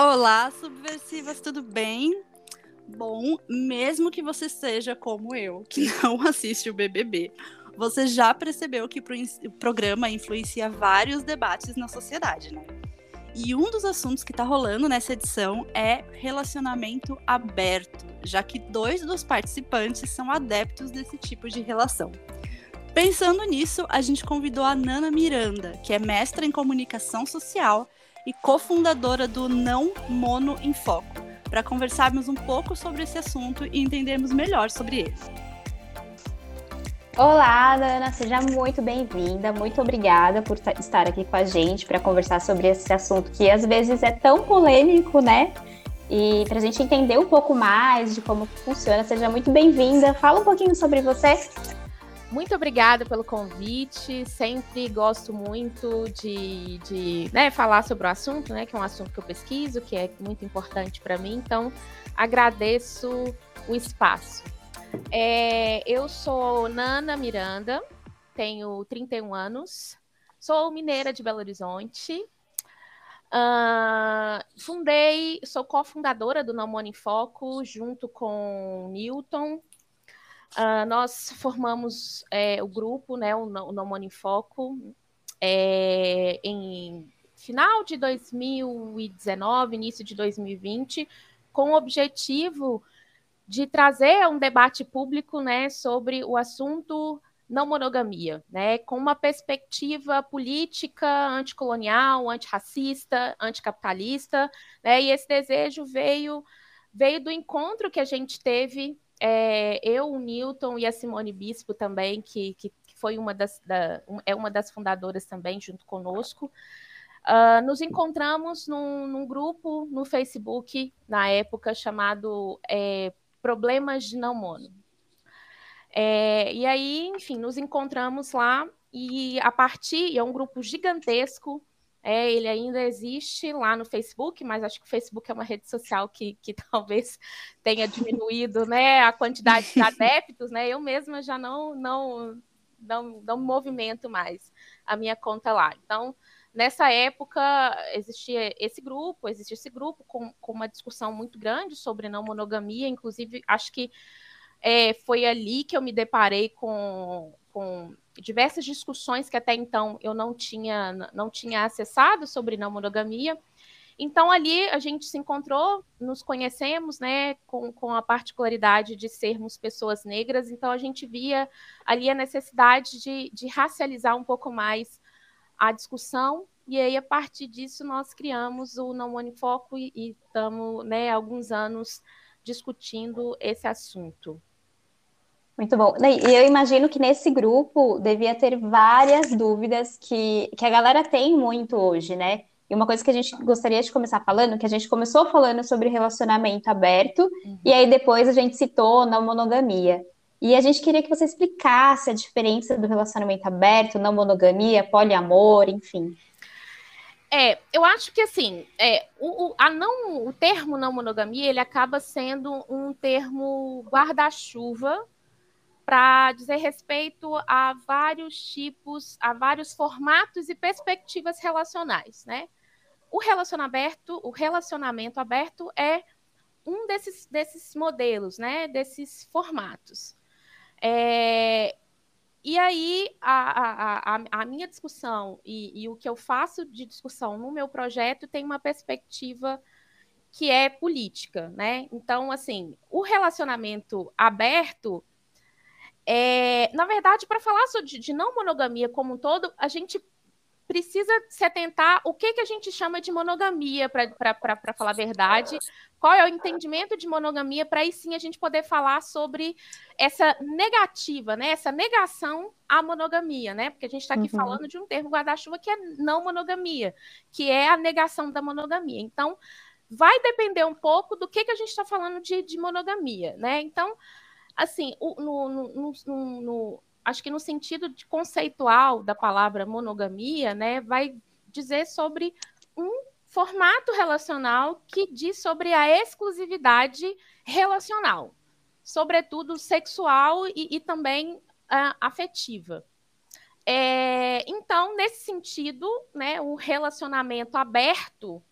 Olá, subversivas, tudo bem? Bom, mesmo que você seja como eu, que não assiste o BBB, você já percebeu que o programa influencia vários debates na sociedade, né? E um dos assuntos que está rolando nessa edição é relacionamento aberto, já que dois dos participantes são adeptos desse tipo de relação. Pensando nisso, a gente convidou a Nana Miranda, que é mestra em comunicação social e cofundadora do Não Mono em Foco, para conversarmos um pouco sobre esse assunto e entendermos melhor sobre ele. Olá, Ana, seja muito bem-vinda. Muito obrigada por estar aqui com a gente para conversar sobre esse assunto que às vezes é tão polêmico, né? E para a gente entender um pouco mais de como funciona, seja muito bem-vinda. Fala um pouquinho sobre você. Muito obrigada pelo convite. Sempre gosto muito de, de né, falar sobre o assunto, né? Que é um assunto que eu pesquiso, que é muito importante para mim. Então, agradeço o espaço. É, eu sou Nana Miranda, tenho 31 anos, sou mineira de Belo Horizonte. Uh, fundei, sou cofundadora do Namone em Foco, junto com Newton. Uh, nós formamos é, o grupo, né, o, o Namone em Foco, é, em final de 2019, início de 2020, com o objetivo de trazer um debate público né, sobre o assunto não monogamia, né, com uma perspectiva política anticolonial, antirracista, anticapitalista, né, e esse desejo veio veio do encontro que a gente teve, é, eu, o Newton e a Simone Bispo também, que, que, foi uma das, da, é uma das fundadoras também, junto conosco, Uh, nos encontramos num, num, grupo no Facebook, na época, chamado é, problemas de não mono. É, e aí, enfim, nos encontramos lá e a partir, é um grupo gigantesco, é, ele ainda existe lá no Facebook, mas acho que o Facebook é uma rede social que, que talvez tenha diminuído né, a quantidade de adeptos, né? Eu mesma já não, não, não, não movimento mais a minha conta lá. Então, nessa época existia esse grupo, existia esse grupo com, com uma discussão muito grande sobre não monogamia, inclusive acho que é, foi ali que eu me deparei com, com diversas discussões que até então eu não tinha, não tinha acessado sobre não monogamia. Então, ali a gente se encontrou, nos conhecemos, né, com, com a particularidade de sermos pessoas negras, então a gente via ali a necessidade de, de racializar um pouco mais a discussão, e aí, a partir disso, nós criamos o Não Foco e estamos, né, alguns anos discutindo esse assunto. Muito bom. E eu imagino que nesse grupo devia ter várias dúvidas que, que a galera tem muito hoje, né? E uma coisa que a gente gostaria de começar falando, que a gente começou falando sobre relacionamento aberto, uhum. e aí depois a gente citou não monogamia. E a gente queria que você explicasse a diferença do relacionamento aberto, não monogamia, poliamor, enfim. É, eu acho que assim, é, o, o, a não, o termo não monogamia ele acaba sendo um termo guarda-chuva para dizer respeito a vários tipos, a vários formatos e perspectivas relacionais, né? O relacionamento aberto, o relacionamento aberto é um desses, desses modelos, né? Desses formatos. É, e aí, a, a, a, minha discussão e, e, o que eu faço de discussão no meu projeto tem uma perspectiva que é política, né? Então, assim, o relacionamento aberto, é, na verdade, para falar de, de não monogamia como um todo, a gente precisa se atentar o que, que a gente chama de monogamia, para falar a verdade, qual é o entendimento de monogamia, para aí sim a gente poder falar sobre essa negativa, né? essa negação à monogamia, né? Porque a gente está aqui uhum. falando de um termo guarda-chuva que é não monogamia, que é a negação da monogamia. Então, vai depender um pouco do que, que a gente está falando de, de monogamia, né? Então, assim, no, no, no, no acho que no sentido de conceitual da palavra monogamia, né, vai dizer sobre um formato relacional que diz sobre a exclusividade relacional, sobretudo sexual e, e também uh, afetiva. É, então, nesse sentido, né, o relacionamento aberto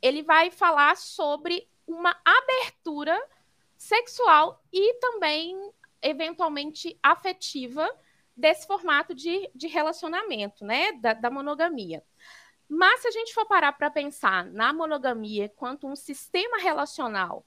ele vai falar sobre uma abertura sexual e também, eventualmente, afetiva desse formato de, de relacionamento, né? Da, da monogamia. Mas se a gente for parar para pensar na monogamia quanto um sistema relacional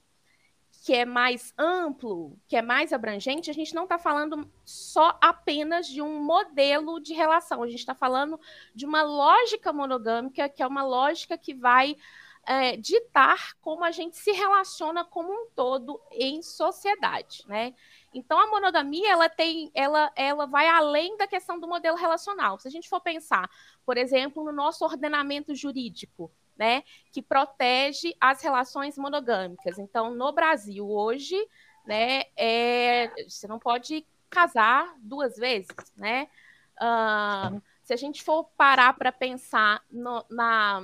que é mais amplo, que é mais abrangente, a gente não está falando só apenas de um modelo de relação, a gente está falando de uma lógica monogâmica, que é uma lógica que vai é, ditar como a gente se relaciona como um todo em sociedade, né? Então a monogamia ela tem, ela, ela vai além da questão do modelo relacional. Se a gente for pensar, por exemplo, no nosso ordenamento jurídico, né, que protege as relações monogâmicas. Então, no Brasil hoje, né, é, você não pode casar duas vezes, né? Uh, se a gente for parar para pensar no, na,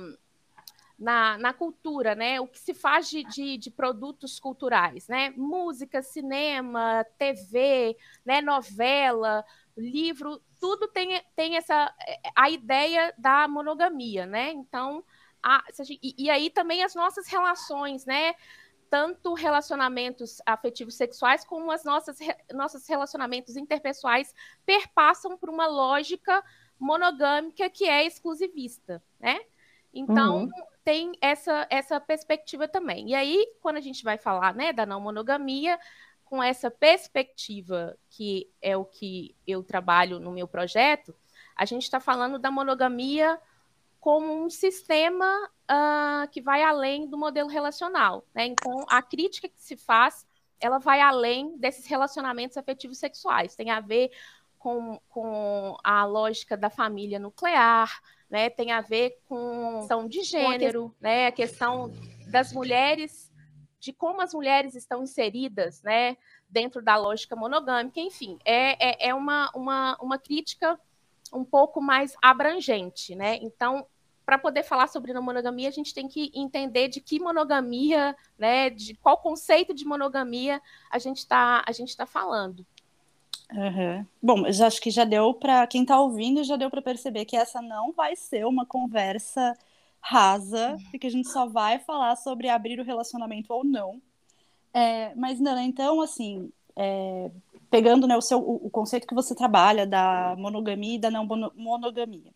na, na, cultura, né? O que se faz de, de, de, produtos culturais, né? Música, cinema, TV, né? novela, livro, tudo tem, tem essa a ideia da monogamia, né? Então, a, e, e aí também as nossas relações, né? tanto relacionamentos afetivos sexuais como as nossas nossos relacionamentos interpessoais perpassam por uma lógica monogâmica que é exclusivista, né? Então uhum. Tem essa essa perspectiva também. E aí quando a gente vai falar, né, da não monogamia, com essa perspectiva que é o que eu trabalho no meu projeto, a gente está falando da monogamia como um sistema uh, que vai além do modelo relacional. Né? Então, a crítica que se faz, ela vai além desses relacionamentos afetivos sexuais. Tem a ver com, com a lógica da família nuclear, né? tem a ver com a questão de gênero, a, né? a questão das mulheres, de como as mulheres estão inseridas né? dentro da lógica monogâmica, enfim, é, é, é uma, uma, uma crítica um pouco mais abrangente, né? Então, para poder falar sobre monogamia, a gente tem que entender de que monogamia, né, de qual conceito de monogamia a gente está a gente está falando. Uhum. Bom, eu acho que já deu para quem está ouvindo já deu para perceber que essa não vai ser uma conversa rasa, porque a gente só vai falar sobre abrir o relacionamento ou não. É, mas Nana, então assim, é, pegando né, o seu o, o conceito que você trabalha da monogamia e da não monogamia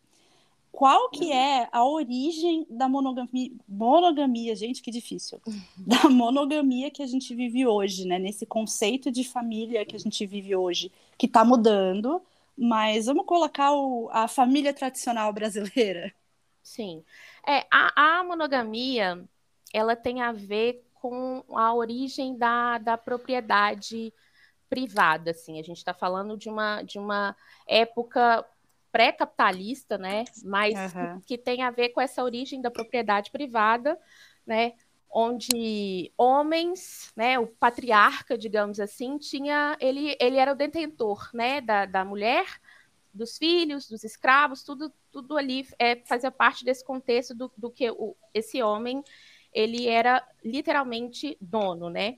qual que é a origem da monogamia, monogamia, gente, que difícil, da monogamia que a gente vive hoje, né? Nesse conceito de família que a gente vive hoje, que está mudando, mas vamos colocar o, a família tradicional brasileira. Sim, é a, a monogamia, ela tem a ver com a origem da, da propriedade privada, assim. A gente está falando de uma, de uma época pré-capitalista, né? Mas uhum. que, que, tem a ver com essa origem da propriedade privada, né? Onde homens, né? O patriarca, digamos assim, tinha ele, ele era o detentor, né? Da, da mulher, dos filhos, dos escravos, tudo, tudo ali é, fazia parte desse contexto do, do que o, esse homem ele era literalmente dono, né?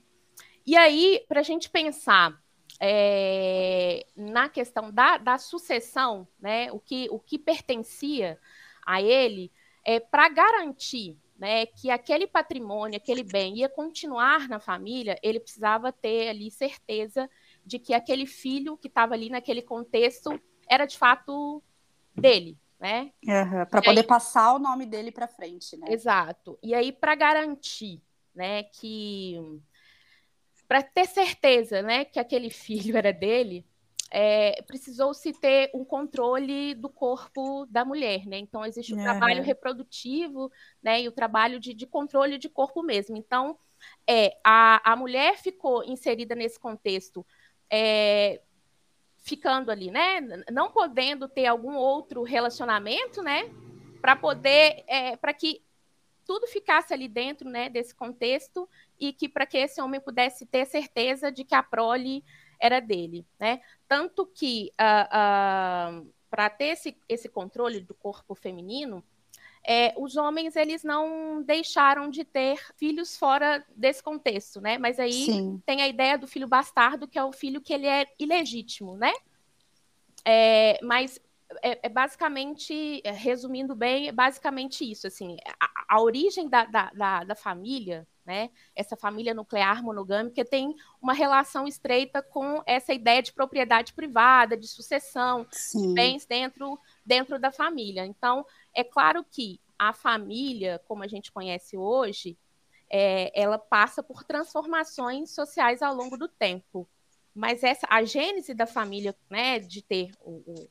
E aí, para a gente pensar é, na questão da, da sucessão, né, o, que, o que pertencia a ele, é, para garantir né, que aquele patrimônio, aquele bem ia continuar na família, ele precisava ter ali certeza de que aquele filho que estava ali naquele contexto era de fato dele, né? Uhum, para poder aí, passar o nome dele para frente, né? Exato. E aí para garantir, né, que para ter certeza né, que aquele filho era dele, é, precisou-se ter um controle do corpo da mulher, né? Então existe o uhum. trabalho reprodutivo, né? E o trabalho de, de, controle de corpo mesmo. Então, é, a, a mulher ficou inserida nesse contexto, é, ficando ali, né? Não podendo ter algum outro relacionamento, né? Para poder, é, para que tudo ficasse ali dentro, né? Desse contexto e que para que esse homem pudesse ter certeza de que a prole era dele, né? Tanto que uh, uh, para ter esse, esse controle do corpo feminino, é, os homens eles não deixaram de ter filhos fora desse contexto, né? Mas aí Sim. tem a ideia do filho bastardo, que é o filho que ele é ilegítimo, né? É, mas é, é, basicamente, resumindo bem, é basicamente isso. Assim, a, a origem da, da, da, da, família, né? Essa família nuclear monogâmica tem uma relação estreita com essa ideia de propriedade privada, de sucessão Sim. de bens dentro, dentro da família. Então, é claro que a família, como a gente conhece hoje, é, ela passa por transformações sociais ao longo do tempo. Mas essa, a gênese da família, né, de ter o, o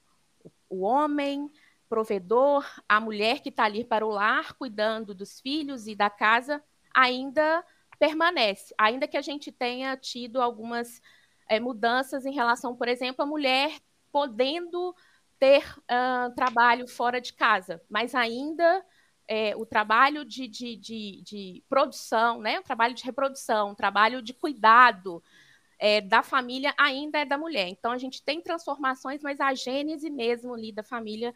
o homem provedor, a mulher que está ali para o lar, cuidando dos filhos e da casa, ainda permanece, ainda que a gente tenha tido algumas é, mudanças em relação, por exemplo, a mulher podendo ter uh, trabalho fora de casa, mas ainda é, o trabalho de, de, de, de, produção, né? o trabalho de reprodução, o trabalho de cuidado, é, da família ainda é da mulher. Então a gente tem transformações, mas a gênese mesmo ali da família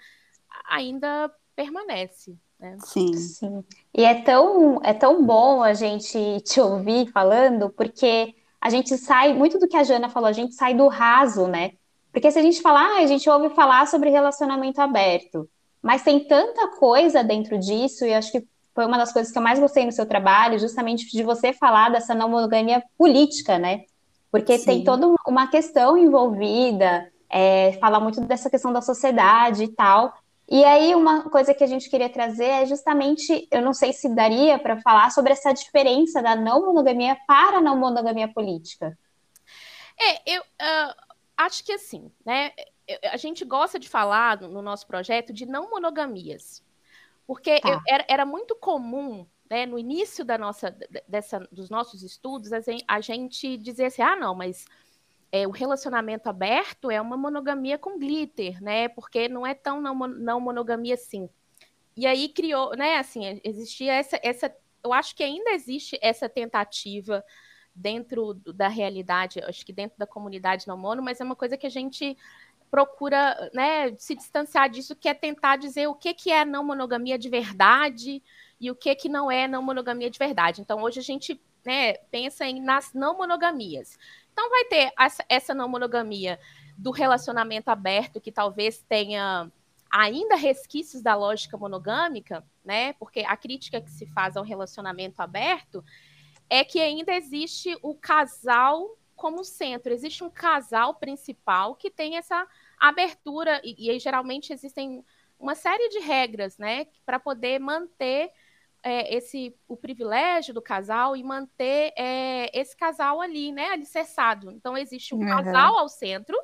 ainda permanece. Né? Sim. Sim. E é tão, é tão bom a gente te ouvir falando, porque a gente sai, muito do que a Jana falou, a gente sai do raso, né? Porque se a gente falar, ah, a gente ouve falar sobre relacionamento aberto, mas tem tanta coisa dentro disso, e acho que foi uma das coisas que eu mais gostei no seu trabalho, justamente de você falar dessa não monogamia política, né? porque Sim. tem toda uma questão envolvida, é, fala muito dessa questão da sociedade e tal. E aí, uma coisa que a gente queria trazer é justamente, eu não sei se daria para falar sobre essa diferença da não monogamia para a não monogamia política. É, eu uh, acho que assim, né? A gente gosta de falar no nosso projeto de não monogamias, porque tá. eu, era, era muito comum né, no início da nossa, dessa, dos nossos estudos, a gente dizia assim, ah, não, mas é, o relacionamento aberto é uma monogamia com glitter, né? Porque não é tão não, não monogamia assim. E aí criou, né? Assim, existia essa, essa, eu acho que ainda existe essa tentativa dentro da realidade, acho que dentro da comunidade não mono, mas é uma coisa que a gente procura, né, se distanciar disso, que é tentar dizer o que que é não monogamia de verdade, e o que que não é não monogamia de verdade. Então, hoje a gente né, pensa em nas não monogamias. Então, vai ter essa não monogamia do relacionamento aberto, que talvez tenha ainda resquícios da lógica monogâmica, né? Porque a crítica que se faz ao relacionamento aberto é que ainda existe o casal como centro, existe um casal principal que tem essa abertura, e, e aí geralmente existem uma série de regras, né, para poder manter é, esse o privilégio do casal e manter é, esse casal ali, né, alicerçado. Então existe um uhum. casal ao centro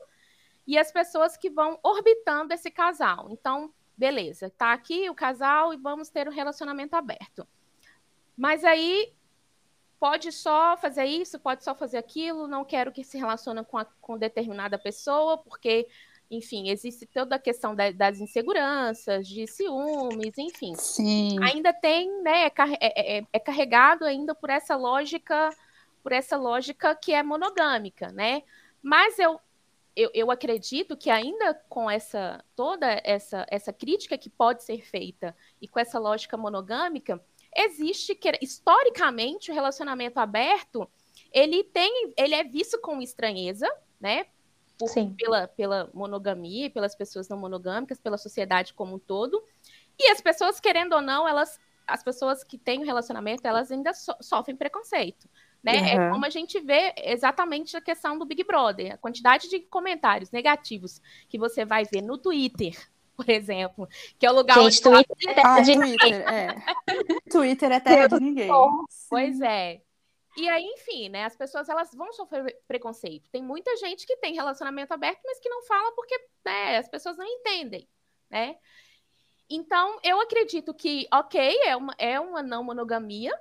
e as pessoas que vão orbitando esse casal. Então, beleza, tá aqui o casal e vamos ter um relacionamento aberto. Mas aí pode só fazer isso, pode só fazer aquilo, não quero que se relacione com, a, com determinada pessoa, porque enfim, existe toda a questão da, das inseguranças, de ciúmes, enfim. Sim. Ainda tem, né, é, é, é, é, carregado ainda por essa lógica, por essa lógica que é monogâmica, né? Mas eu, eu, eu acredito que ainda com essa toda essa, essa crítica que pode ser feita e com essa lógica monogâmica, existe que historicamente o relacionamento aberto ele tem, ele é visto com estranheza, né? Por, pela, pela monogamia, pelas pessoas não monogâmicas, pela sociedade como um todo. E as pessoas, querendo ou não, elas, as pessoas que têm um relacionamento, elas ainda so, sofrem preconceito. Né? Uhum. É como a gente vê exatamente a questão do Big Brother, a quantidade de comentários negativos que você vai ver no Twitter, por exemplo, que é o lugar gente, onde Twitter, é ah, Twitter, é. Twitter é terra de ninguém. Pois é. E aí, enfim, né? As pessoas elas vão sofrer preconceito. Tem muita gente que tem relacionamento aberto, mas que não fala porque né, as pessoas não entendem, né? Então, eu acredito que, ok, é uma, é uma não monogamia,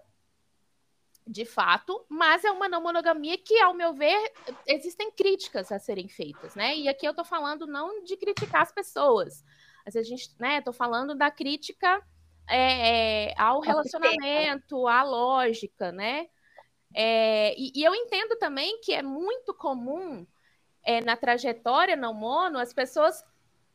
de fato, mas é uma não monogamia que, ao meu ver, existem críticas a serem feitas, né? E aqui eu tô falando não de criticar as pessoas, mas a gente, né, tô falando da crítica é, é, ao relacionamento, à lógica, né? É, e, e, eu entendo também que é muito comum é, na trajetória não mono as pessoas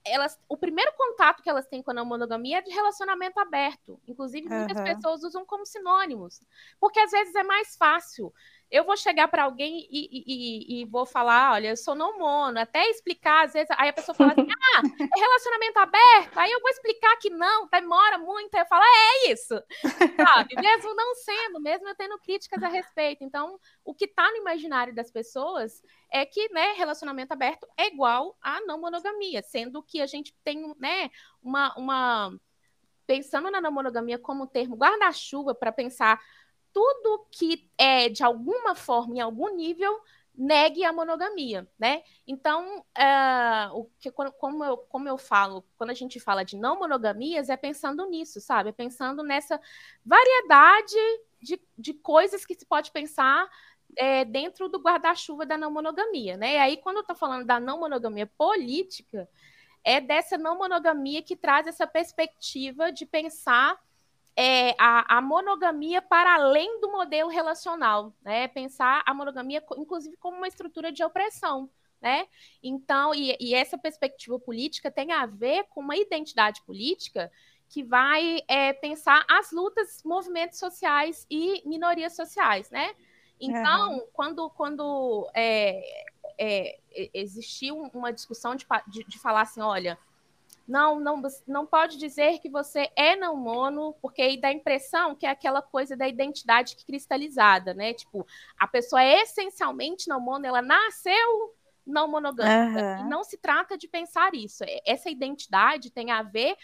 elas o primeiro contato que elas têm com a não monogamia é de relacionamento aberto inclusive muitas uhum. pessoas usam como sinônimos porque às vezes é mais fácil eu vou chegar para alguém e, e, e, vou falar, olha, eu sou não mono, até explicar, às vezes, aí a pessoa fala assim, ah, é relacionamento aberto, aí eu vou explicar que não, demora muito, aí eu falo, é, é isso, sabe? Mesmo não sendo, mesmo eu tendo críticas a respeito. Então, o que está no imaginário das pessoas é que, né, relacionamento aberto é igual a não monogamia, sendo que a gente tem, né, uma, uma pensando na não monogamia como termo guarda-chuva para pensar tudo que é de alguma forma, em algum nível, negue a monogamia, né? Então, uh, o que, como, eu, como eu falo, quando a gente fala de não monogamias, é pensando nisso, sabe? É pensando nessa variedade de, de coisas que se pode pensar é, dentro do guarda-chuva da não monogamia, né? E aí, quando eu estou falando da não monogamia política, é dessa não monogamia que traz essa perspectiva de pensar é, a, a, monogamia para além do modelo relacional, né? Pensar a monogamia, inclusive, como uma estrutura de opressão, né? Então, e, e essa perspectiva política tem a ver com uma identidade política que vai é, pensar as lutas, movimentos sociais e minorias sociais, né? Então, uhum. quando, quando é, é, existiu uma discussão de, de, de falar assim, olha, não, não, não pode dizer que você é não mono, porque aí dá a impressão que é aquela coisa da identidade cristalizada, né? Tipo, a pessoa é essencialmente não mono, ela nasceu não monogâmica. Uhum. E não se trata de pensar isso. É, essa identidade tem a ver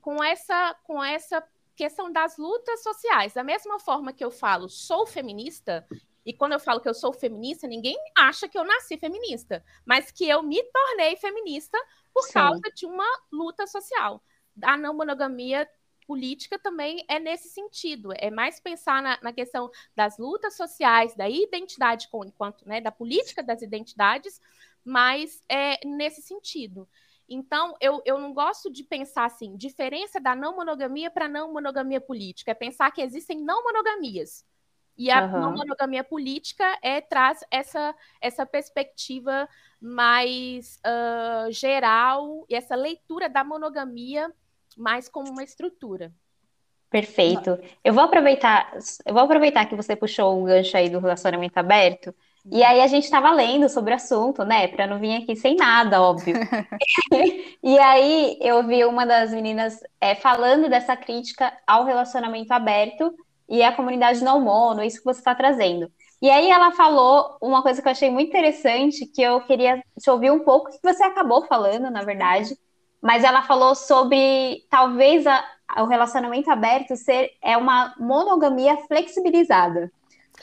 com essa, com essa questão das lutas sociais. Da mesma forma que eu falo, sou feminista, e quando eu falo que eu sou feminista, ninguém acha que eu nasci feminista, mas que eu me tornei feminista por Sim. causa de uma luta social. A não monogamia política também é nesse sentido, é mais pensar na, na questão das lutas sociais, da identidade com enquanto, né, da política das identidades, mas é nesse sentido. Então, eu, eu não gosto de pensar assim, diferença da não monogamia para não monogamia política, é pensar que existem não monogamias. E a uhum. não monogamia política é, traz essa, essa perspectiva mais uh, geral e essa leitura da monogamia mais como uma estrutura. Perfeito. Eu vou aproveitar, eu vou aproveitar que você puxou o gancho aí do relacionamento aberto. E uhum. aí a gente estava lendo sobre o assunto, né? Para não vir aqui sem nada, óbvio. e aí eu vi uma das meninas é, falando dessa crítica ao relacionamento aberto e a comunidade não mono, isso que você está trazendo. E aí ela falou uma coisa que eu achei muito interessante, que eu queria te ouvir um pouco, que você acabou falando, na verdade, mas ela falou sobre talvez a, o relacionamento aberto ser é uma monogamia flexibilizada.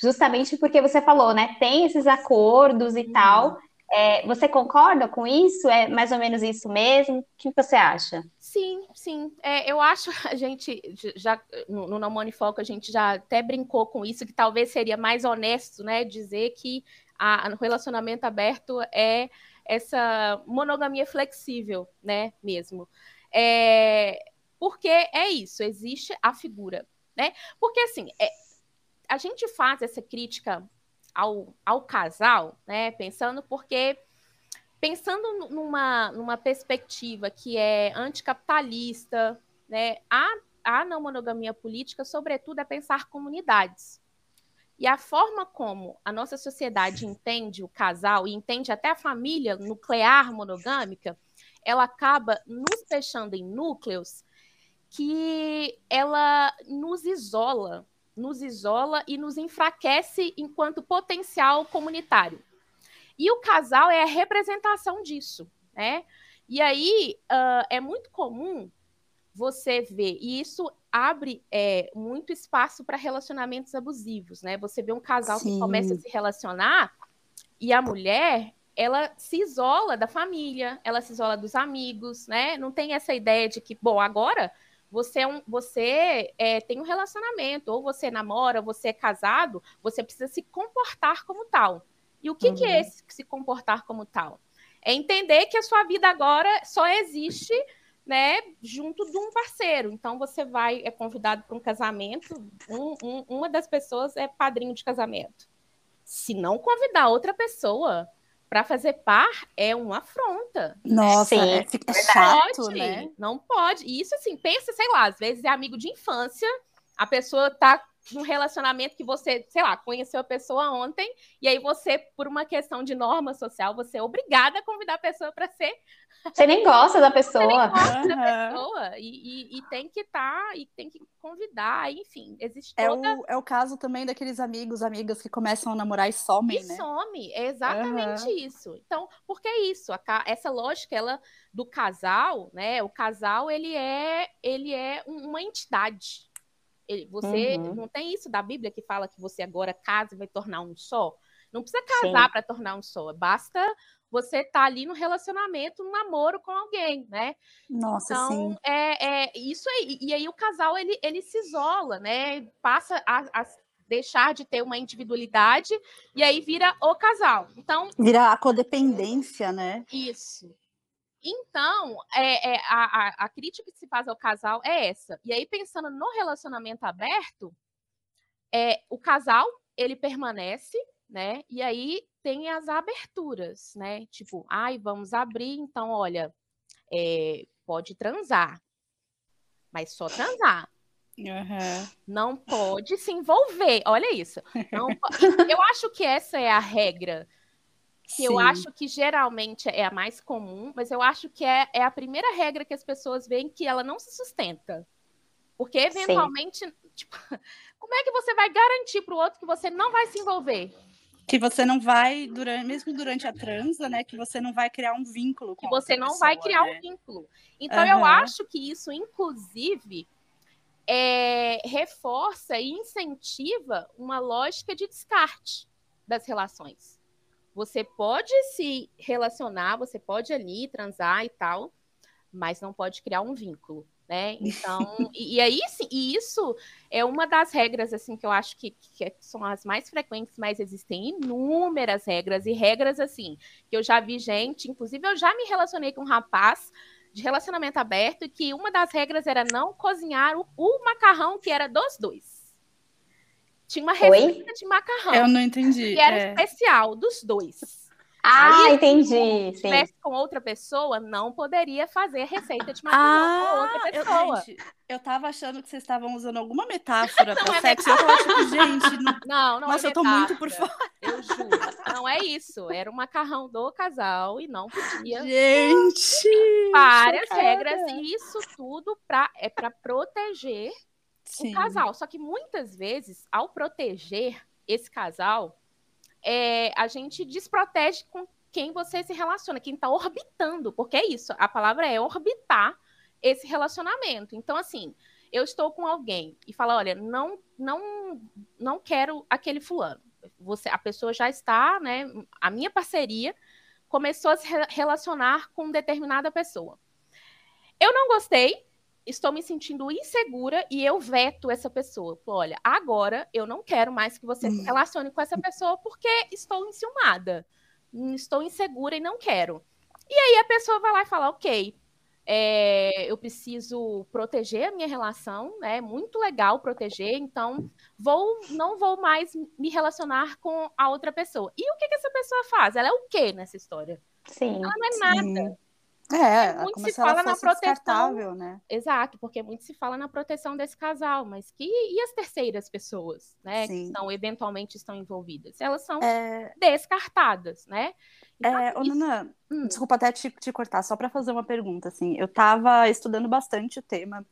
Justamente porque você falou, né? Tem esses acordos e tal, é, você concorda com isso? É mais ou menos isso mesmo? O que você acha? Sim, sim. É, eu acho a gente já no, no Não Foco a gente já até brincou com isso que talvez seria mais honesto, né, dizer que a, relacionamento aberto é essa monogamia flexível, né, mesmo. É, porque é isso, existe a figura, né? Porque assim, é, a gente faz essa crítica ao, ao casal, né? Pensando porque pensando numa, numa perspectiva que é anticapitalista, né? A, a não monogamia política, sobretudo, é pensar comunidades. E a forma como a nossa sociedade entende o casal e entende até a família nuclear monogâmica, ela acaba nos fechando em núcleos que ela nos isola nos isola e nos enfraquece enquanto potencial comunitário. E o casal é a representação disso, né? E aí uh, é muito comum você ver, e isso abre é, muito espaço para relacionamentos abusivos, né? Você vê um casal Sim. que começa a se relacionar e a mulher ela se isola da família, ela se isola dos amigos, né? Não tem essa ideia de que, bom, agora você, é um, você é, tem um relacionamento, ou você namora, ou você é casado, você precisa se comportar como tal. E o que, uhum. que é uhum. esse se comportar como tal? É entender que a sua vida agora só existe né, junto de um parceiro. Então você vai, é convidado para um casamento, um, um, uma das pessoas é padrinho de casamento. Se não convidar outra pessoa, para fazer par é uma afronta. Nossa, Sim, é, fica chato, pode, né? Não pode. E isso assim, pensa, sei lá, às vezes é amigo de infância, a pessoa tá num relacionamento que você, sei lá, conheceu a pessoa ontem, e aí você, por uma questão de norma social, você é obrigada a convidar a pessoa para ser. Você nem gosta da pessoa. Você nem gosta uhum. da pessoa. E, e, e tem que estar, tá, e tem que convidar, enfim, existe toda... É o, é o caso também daqueles amigos, amigas que começam a namorar e somem, e né? some, é exatamente uhum. isso. Então, porque é isso, a, essa lógica, ela, do casal, né, o casal, ele é, ele é uma entidade, ele, você uhum. não tem isso da Bíblia que fala que você agora casa e vai tornar um só? Não precisa casar para tornar um só, basta você estar tá ali no relacionamento, no namoro com alguém, né? Nossa, então, sim. É, é isso aí. E aí o casal ele, ele se isola, né? Passa a, a deixar de ter uma individualidade e aí vira o casal. Então vira a codependência, né? Isso. Então, é, é a, a, crítica que se faz ao casal é essa. E aí, pensando no relacionamento aberto, é, o casal, ele permanece, né? E aí tem as aberturas, né? Tipo, ai, vamos abrir, então, olha, é, pode transar, mas só transar. Uhum. Não pode se envolver. Olha isso. Não, eu acho que essa é a regra que Sim. eu acho que geralmente é a mais comum, mas eu acho que é, é a primeira regra que as pessoas veem que ela não se sustenta. Porque eventualmente, tipo, como é que você vai garantir para o outro que você não vai se envolver? Que você não vai, durante, mesmo durante a transa, né? Que você não vai criar um vínculo com Que você não pessoa, vai criar né? um vínculo. Então, uhum. eu acho que isso, inclusive, é, reforça e incentiva uma lógica de descarte das relações. Você pode se relacionar, você pode ali transar e tal, mas não pode criar um vínculo, né? Então, e, e, aí sim, e isso é uma das regras assim que eu acho que, que são as mais frequentes, mas existem inúmeras regras e regras assim que eu já vi gente, inclusive eu já me relacionei com um rapaz de relacionamento aberto que uma das regras era não cozinhar o, o macarrão que era dos dois. Tinha uma receita Oi? de macarrão. Eu não entendi. Que era é. especial dos dois. Ah, Aí, entendi. Se estivesse com outra pessoa, não poderia fazer receita de macarrão ah, com outra pessoa. Eu, gente, eu tava achando que vocês estavam usando alguma metáfora para é sexo. Metáfora. Eu tava tipo, gente, não, não, não nossa, é eu tô muito por fora. Eu juro. Não é isso. Era o macarrão do casal e não podia. Gente! Várias chocada. regras. E isso tudo pra, é para proteger Sim. o casal. Só que muitas vezes, ao proteger esse casal, é, a gente desprotege com quem você se relaciona, quem está orbitando, porque é isso, a palavra é orbitar esse relacionamento. Então, assim, eu estou com alguém e falo, olha, não, não, não quero aquele fulano. Você, a pessoa já está, né? A minha parceria começou a se relacionar com determinada pessoa. Eu não gostei, estou me sentindo insegura e eu veto essa pessoa. Olha, agora eu não quero mais que você se hum. relacione com essa pessoa porque estou enciumada, estou insegura e não quero. E aí a pessoa vai lá e fala, ok, é, eu preciso proteger a minha relação, né? é muito legal proteger, então vou, não vou mais me relacionar com a outra pessoa. E o que, que essa pessoa faz? Ela é o quê nessa história? Sim. Ela não é nada. É, muito se fala na proteção. Né? Exato, porque muito se fala na proteção desse casal, mas que e as terceiras pessoas, né, Sim. que estão eventualmente estão envolvidas, elas são é... descartadas, né? Então, é, isso... Nana, hum. desculpa até te, te cortar, só para fazer uma pergunta, assim, eu estava estudando bastante o tema,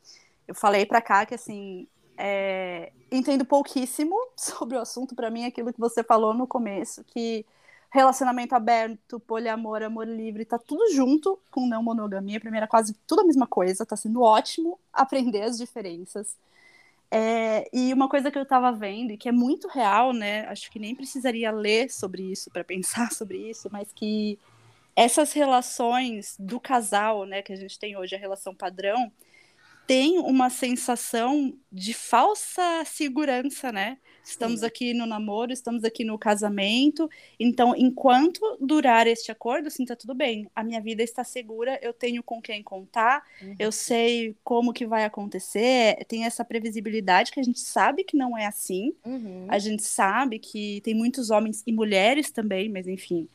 eu falei para cá que assim é, entendo pouquíssimo sobre o assunto, para mim aquilo que você falou no começo, que relacionamento aberto, poliamor, amor livre, tá tudo junto com não monogamia. Primeiro, é quase tudo a mesma coisa, tá sendo ótimo aprender as diferenças. É, e uma coisa que eu tava vendo, e que é muito real, né? Acho que nem precisaria ler sobre isso para pensar sobre isso, mas que essas relações do casal, né, que a gente tem hoje, a relação padrão, tem uma sensação de falsa segurança, né? Estamos aqui no namoro, estamos aqui no casamento. Então, enquanto durar este acordo, assim, tá tudo bem. A minha vida está segura, eu tenho com quem contar, uhum. eu sei como que vai acontecer, tem essa previsibilidade que a gente sabe que não é assim. Uhum. A gente sabe que tem muitos homens e mulheres também, mas enfim,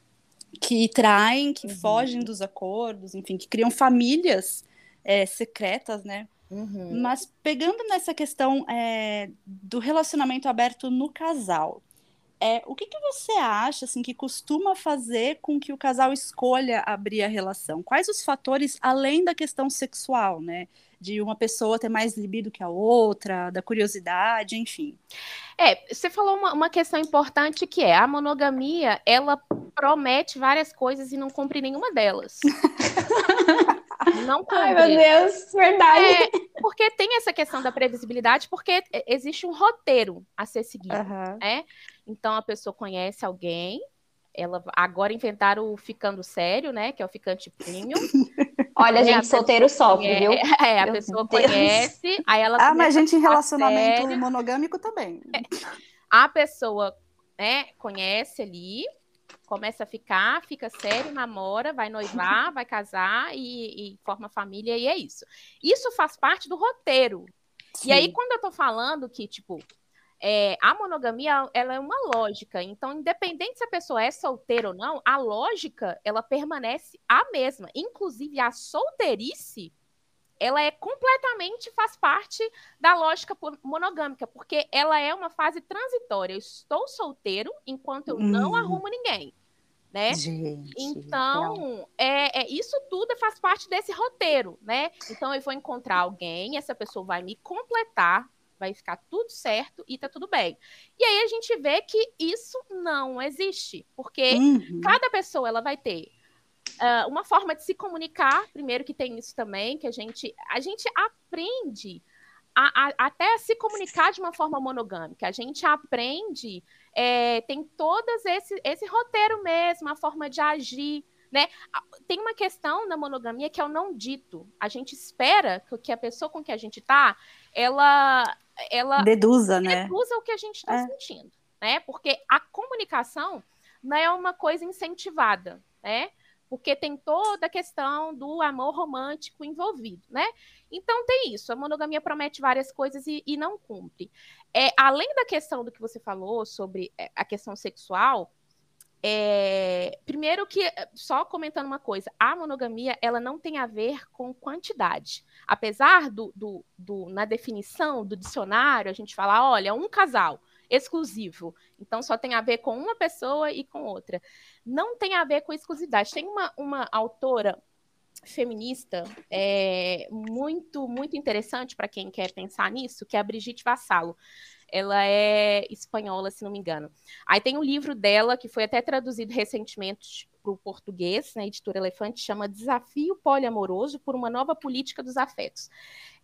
que traem, que uhum. fogem dos acordos, enfim, que criam famílias é, secretas, né? Uhum. Mas pegando nessa questão é, do relacionamento aberto no casal, é, o que, que você acha assim que costuma fazer com que o casal escolha abrir a relação? Quais os fatores além da questão sexual, né? De uma pessoa ter mais libido que a outra, da curiosidade, enfim. É, você falou uma, uma questão importante que é a monogamia, ela promete várias coisas e não cumpre nenhuma delas. Não cumpre. Ai, meu Deus, verdade. É, porque tem essa questão da previsibilidade, porque existe um roteiro a ser seguido, uhum. né? Então a pessoa conhece alguém, ela agora inventaram o ficando sério, né? Que é o ficante premium. Olha, a gente, solteiro sofre, viu? É, a Meu pessoa Deus. conhece, aí ela. Ah, mas gente em relacionamento sério. monogâmico também. É. A pessoa né, conhece ali, começa a ficar, fica sério, namora, vai noivar, vai casar e, e forma família, e é isso. Isso faz parte do roteiro. Sim. E aí, quando eu tô falando que, tipo, é, a monogamia ela é uma lógica. Então, independente se a pessoa é solteira ou não, a lógica ela permanece a mesma. Inclusive, a solteirice ela é completamente faz parte da lógica monogâmica, porque ela é uma fase transitória. Eu estou solteiro enquanto eu hum. não arrumo ninguém. Né? Gente, então, é, é, isso tudo faz parte desse roteiro, né? Então, eu vou encontrar alguém, essa pessoa vai me completar, vai ficar tudo certo e tá tudo bem. E aí a gente vê que isso não existe, porque uhum. cada pessoa ela vai ter uh, uma forma de se comunicar, primeiro que tem isso também, que a gente a gente aprende a, a, até a se comunicar de uma forma monogâmica. A gente aprende, é, tem todos esse, esse roteiro mesmo, a forma de agir, né? Tem uma questão na monogamia que é o não dito. A gente espera que a pessoa com que a gente tá, ela ela deduza, né? Deduza o que a gente está é. sentindo, né? Porque a comunicação não é uma coisa incentivada, né? Porque tem toda a questão do amor romântico envolvido, né? Então tem isso, a monogamia promete várias coisas e, e não cumpre. É, além da questão do que você falou sobre é, a questão sexual, é, primeiro que, só comentando uma coisa, a monogamia ela não tem a ver com quantidade. Apesar do, do, do, na definição do dicionário, a gente fala, olha, um casal exclusivo. Então só tem a ver com uma pessoa e com outra. Não tem a ver com exclusividade. Tem uma, uma autora feminista é, muito, muito interessante para quem quer pensar nisso, que é a Brigitte Vassalo. Ela é espanhola, se não me engano. Aí tem um livro dela que foi até traduzido recentemente para o português, na né, editora Elefante, chama Desafio Poliamoroso por uma Nova Política dos Afetos.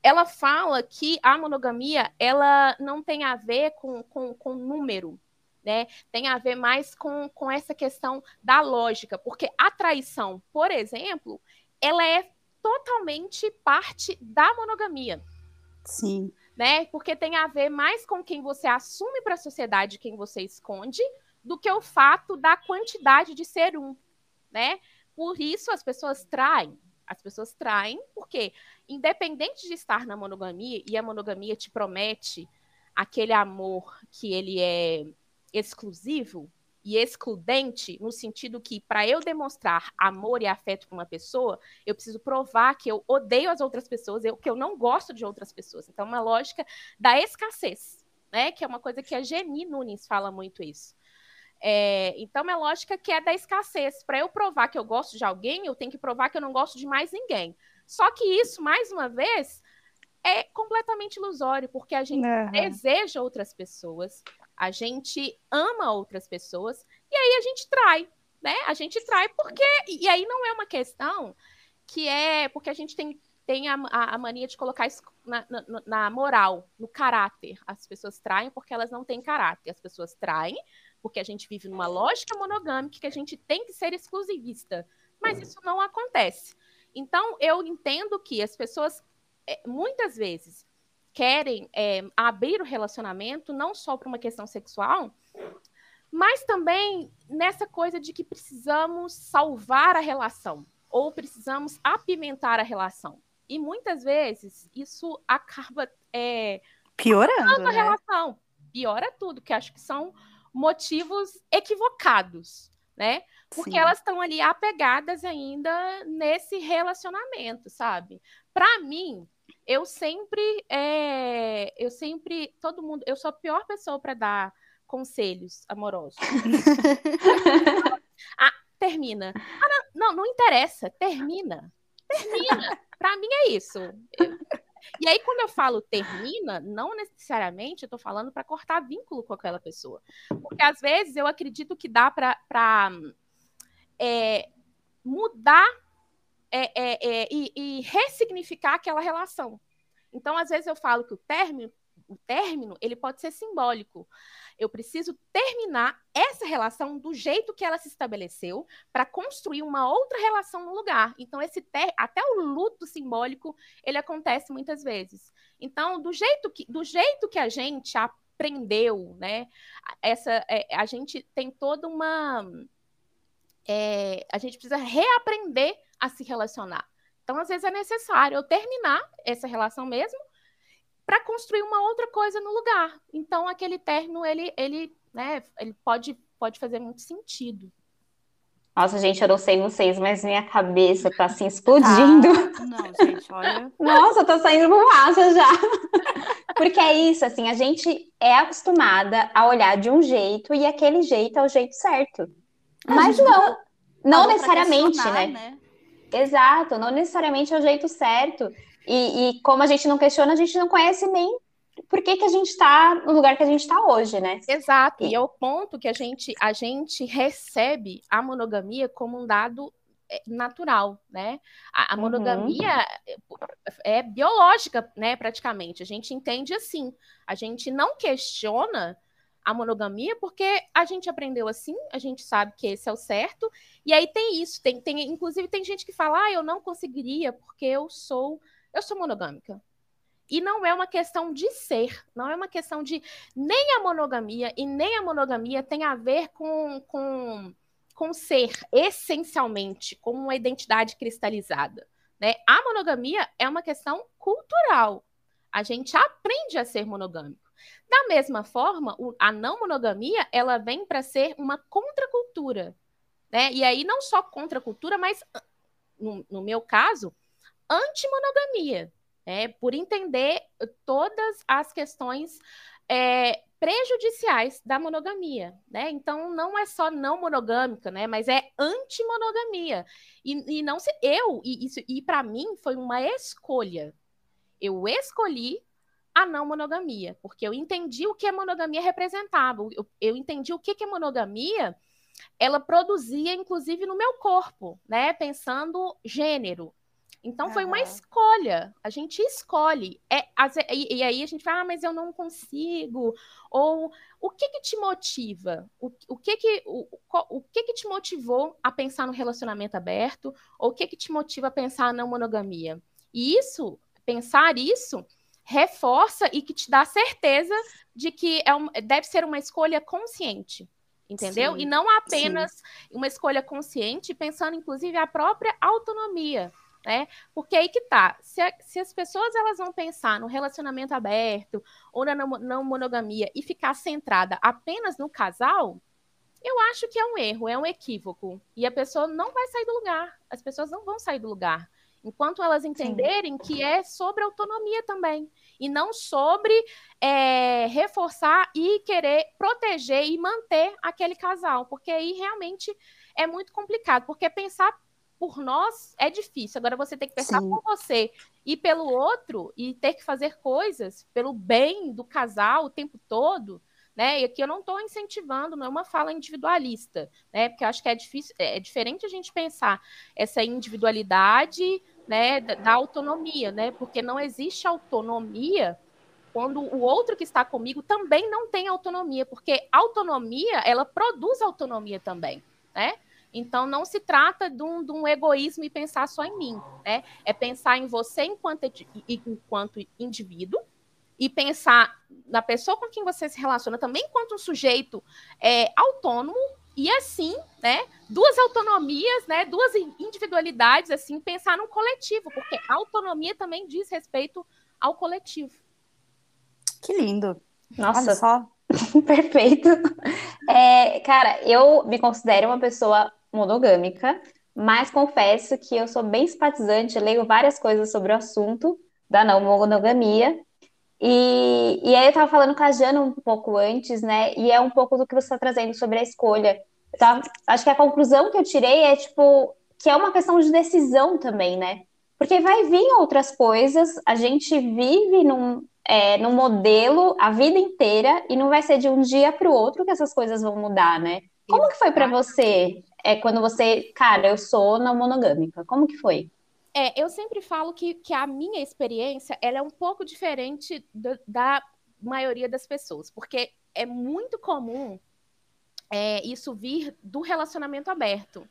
Ela fala que a monogamia ela não tem a ver com, com, com número, né? Tem a ver mais com, com essa questão da lógica, porque a traição, por exemplo, ela é totalmente parte da monogamia. Sim né? Porque tem a ver mais com quem você assume para a sociedade, quem você esconde, do que o fato da quantidade de ser um, né? Por isso as pessoas traem. As pessoas traem porque, independente de estar na monogamia, e a monogamia te promete aquele amor que ele é exclusivo, e excludente no sentido que para eu demonstrar amor e afeto para uma pessoa, eu preciso provar que eu odeio as outras pessoas, eu, que eu não gosto de outras pessoas. Então, é uma lógica da escassez, né? Que é uma coisa que a Geni Nunes fala muito isso. É, então, é uma lógica que é da escassez. Para eu provar que eu gosto de alguém, eu tenho que provar que eu não gosto de mais ninguém. Só que isso, mais uma vez, é completamente ilusório, porque a gente uhum. deseja outras pessoas, a gente ama outras pessoas e aí a gente trai, né? A gente trai porque e aí não é uma questão que é porque a gente tem tem a, a, mania de colocar isso na, na, na, moral, no caráter. As pessoas traem porque elas não têm caráter. As pessoas traem porque a gente vive numa lógica monogâmica que a gente tem que ser exclusivista. Mas isso não acontece. Então, eu entendo que as pessoas, é, muitas vezes, querem é, abrir o relacionamento, não só para uma questão sexual, mas também nessa coisa de que precisamos salvar a relação ou precisamos apimentar a relação. E muitas vezes isso acaba é, piorando a né? relação, piora tudo, que acho que são motivos equivocados, né? Porque Sim. elas estão ali apegadas ainda nesse relacionamento, sabe? Para mim, eu sempre, é, eu sempre, todo mundo, eu sou a pior pessoa para dar conselhos amorosos. ah, termina. Ah, não, não, não, interessa, termina. Termina. Para mim é isso. Eu, e aí, quando eu falo termina, não necessariamente eu estou falando para cortar vínculo com aquela pessoa. Porque às vezes eu acredito que dá para é, mudar é, é, é, e, e ressignificar aquela relação. Então, às vezes eu falo que o término, o término, ele pode ser simbólico. Eu preciso terminar essa relação do jeito que ela se estabeleceu para construir uma outra relação no lugar. Então, esse ter... até o luto simbólico, ele acontece muitas vezes. Então, do jeito que, do jeito que a gente aprendeu, né? Essa, é, a gente tem toda uma. É, a gente precisa reaprender a se relacionar. Então, às vezes, é necessário eu terminar essa relação mesmo para construir uma outra coisa no lugar. Então, aquele término, ele, ele, né, ele pode, pode fazer muito sentido. Nossa, gente, eu não sei vocês, mas minha cabeça tá assim explodindo. Ah, não, gente, olha. Nossa, tô saindo fumaça já. Porque é isso, assim, a gente é acostumada a olhar de um jeito e aquele jeito é o jeito certo. Mas não, não necessariamente, né? né? Exato, não necessariamente é o jeito certo. E, e, como a gente não questiona, a gente não conhece nem por que, que a gente está no lugar que a gente está hoje, né? Exato, e... é o ponto que a gente, a gente recebe a monogamia como um dado é, natural, né? A, a uhum. monogamia uhum. é biológica, né, praticamente. A gente entende assim. A gente não questiona a monogamia, porque a gente aprendeu assim, a gente sabe que esse é o certo, e aí tem isso, tem, tem inclusive tem gente que fala, ah, eu não conseguiria porque eu sou, eu sou monogâmica. E não é uma questão de ser, não é uma questão de nem a monogamia e nem a monogamia tem a ver com, com, com ser essencialmente, com uma identidade cristalizada. Né? A monogamia é uma questão cultural. A gente aprende a ser monogâmico. Da mesma forma, a não monogamia, ela vem para ser uma contracultura, né? E aí não só contracultura, mas no, no meu caso, antimonogamia, né? Por entender todas as questões é, prejudiciais da monogamia, né? Então não é só não monogâmica, né? Mas é antimonogamia e, e não se eu e isso e para mim foi uma escolha. Eu escolhi a não monogamia, porque eu entendi o que a monogamia representava, eu, eu entendi o que, que a monogamia ela produzia, inclusive, no meu corpo, né? Pensando gênero. Então foi uma escolha. A gente escolhe. É, e, e, aí a gente fala, ah, mas eu não consigo. Ou o que que te motiva? O, o que que o, o que que te motivou a pensar no relacionamento aberto? Ou o que que te motiva a pensar na monogamia? E isso, pensar isso, reforça e que te dá certeza de que é um, deve ser uma escolha consciente, entendeu? Sim, e não apenas sim. uma escolha consciente, pensando inclusive a própria autonomia, né? Porque aí que tá, se, a, se as pessoas elas vão pensar no relacionamento aberto ou na não, não monogamia e ficar centrada apenas no casal, eu acho que é um erro, é um equívoco. E a pessoa não vai sair do lugar. As pessoas não vão sair do lugar. Enquanto elas entenderem Sim. que é sobre autonomia também, e não sobre é, reforçar e querer proteger e manter aquele casal, porque aí realmente é muito complicado, porque pensar por nós é difícil. Agora você tem que pensar Sim. por você e pelo outro e ter que fazer coisas pelo bem do casal o tempo todo. Né? E aqui eu não estou incentivando, não é uma fala individualista, né? Porque eu acho que é difícil, é diferente a gente pensar essa individualidade né, da autonomia, né? Porque não existe autonomia quando o outro que está comigo também não tem autonomia, porque autonomia, ela produz autonomia também, né? Então, não se trata de um, de um, egoísmo e pensar só em mim, né? É pensar em você enquanto, enquanto indivíduo e pensar na pessoa com quem você se relaciona também enquanto um sujeito é, autônomo e assim, né, duas autonomias, né, duas individualidades, assim, pensar num coletivo, porque a autonomia também diz respeito ao coletivo. Que lindo. Nossa, só. Perfeito. É, cara, eu me considero uma pessoa monogâmica, mas confesso que eu sou bem simpatizante, leio várias coisas sobre o assunto, da não monogamia. E, e aí eu estava falando com a Jana um pouco antes, né? E é um pouco do que você está trazendo sobre a escolha. Tava, acho que a conclusão que eu tirei é, tipo, que é uma questão de decisão também, né? Porque vai vir outras coisas, a gente vive num, é, num modelo a vida inteira e não vai ser de um dia para o outro que essas coisas vão mudar, né? Como que foi para você é, quando você, cara, eu sou não monogâmica? Como que foi? É, eu sempre falo que, que a minha experiência ela é um pouco diferente do, da maioria das pessoas, porque é muito comum é, isso vir do relacionamento aberto.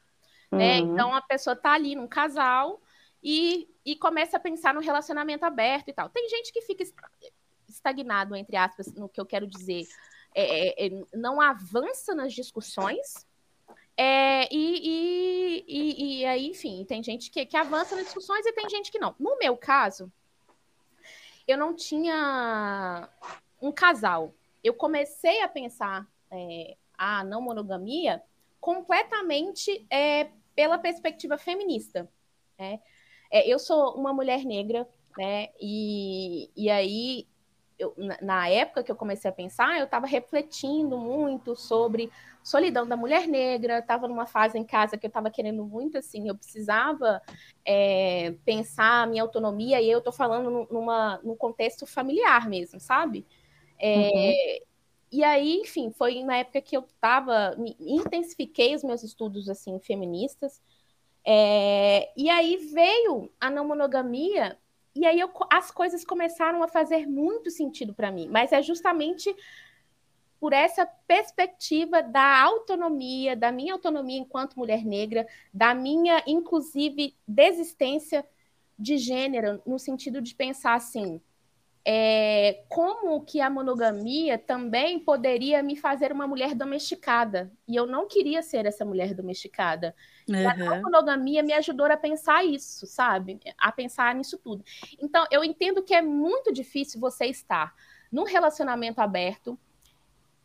Né? Uhum. Então a pessoa tá ali num casal e, e começa a pensar no relacionamento aberto e tal. Tem gente que fica estagnado, entre aspas, no que eu quero dizer. É, é, é não avança nas discussões. É, e, e, e, aí, enfim, tem gente que, que avança nas discussões e tem gente que não. No meu caso, eu não tinha um casal. Eu comecei a pensar é, a não monogamia completamente é, pela perspectiva feminista. Né? É, eu sou uma mulher negra, né? E, e aí, eu, na, época que eu comecei a pensar, eu estava refletindo muito sobre solidão da mulher negra, estava numa fase em casa que eu estava querendo muito, assim, eu precisava é, pensar a minha autonomia, e eu estou falando numa, num contexto familiar mesmo, sabe? É, uhum. E aí, enfim, foi na época que eu estava, intensifiquei os meus estudos, assim, feministas, é, e aí veio a não monogamia, e aí eu, as coisas começaram a fazer muito sentido para mim. Mas é justamente por essa perspectiva da autonomia, da minha autonomia enquanto mulher negra, da minha, inclusive, desistência de gênero, no sentido de pensar assim, é, como que a monogamia também poderia me fazer uma mulher domesticada. E eu não queria ser essa mulher domesticada. Uhum. A monogamia me ajudou a pensar isso, sabe? A pensar nisso tudo. Então, eu entendo que é muito difícil você estar num relacionamento aberto,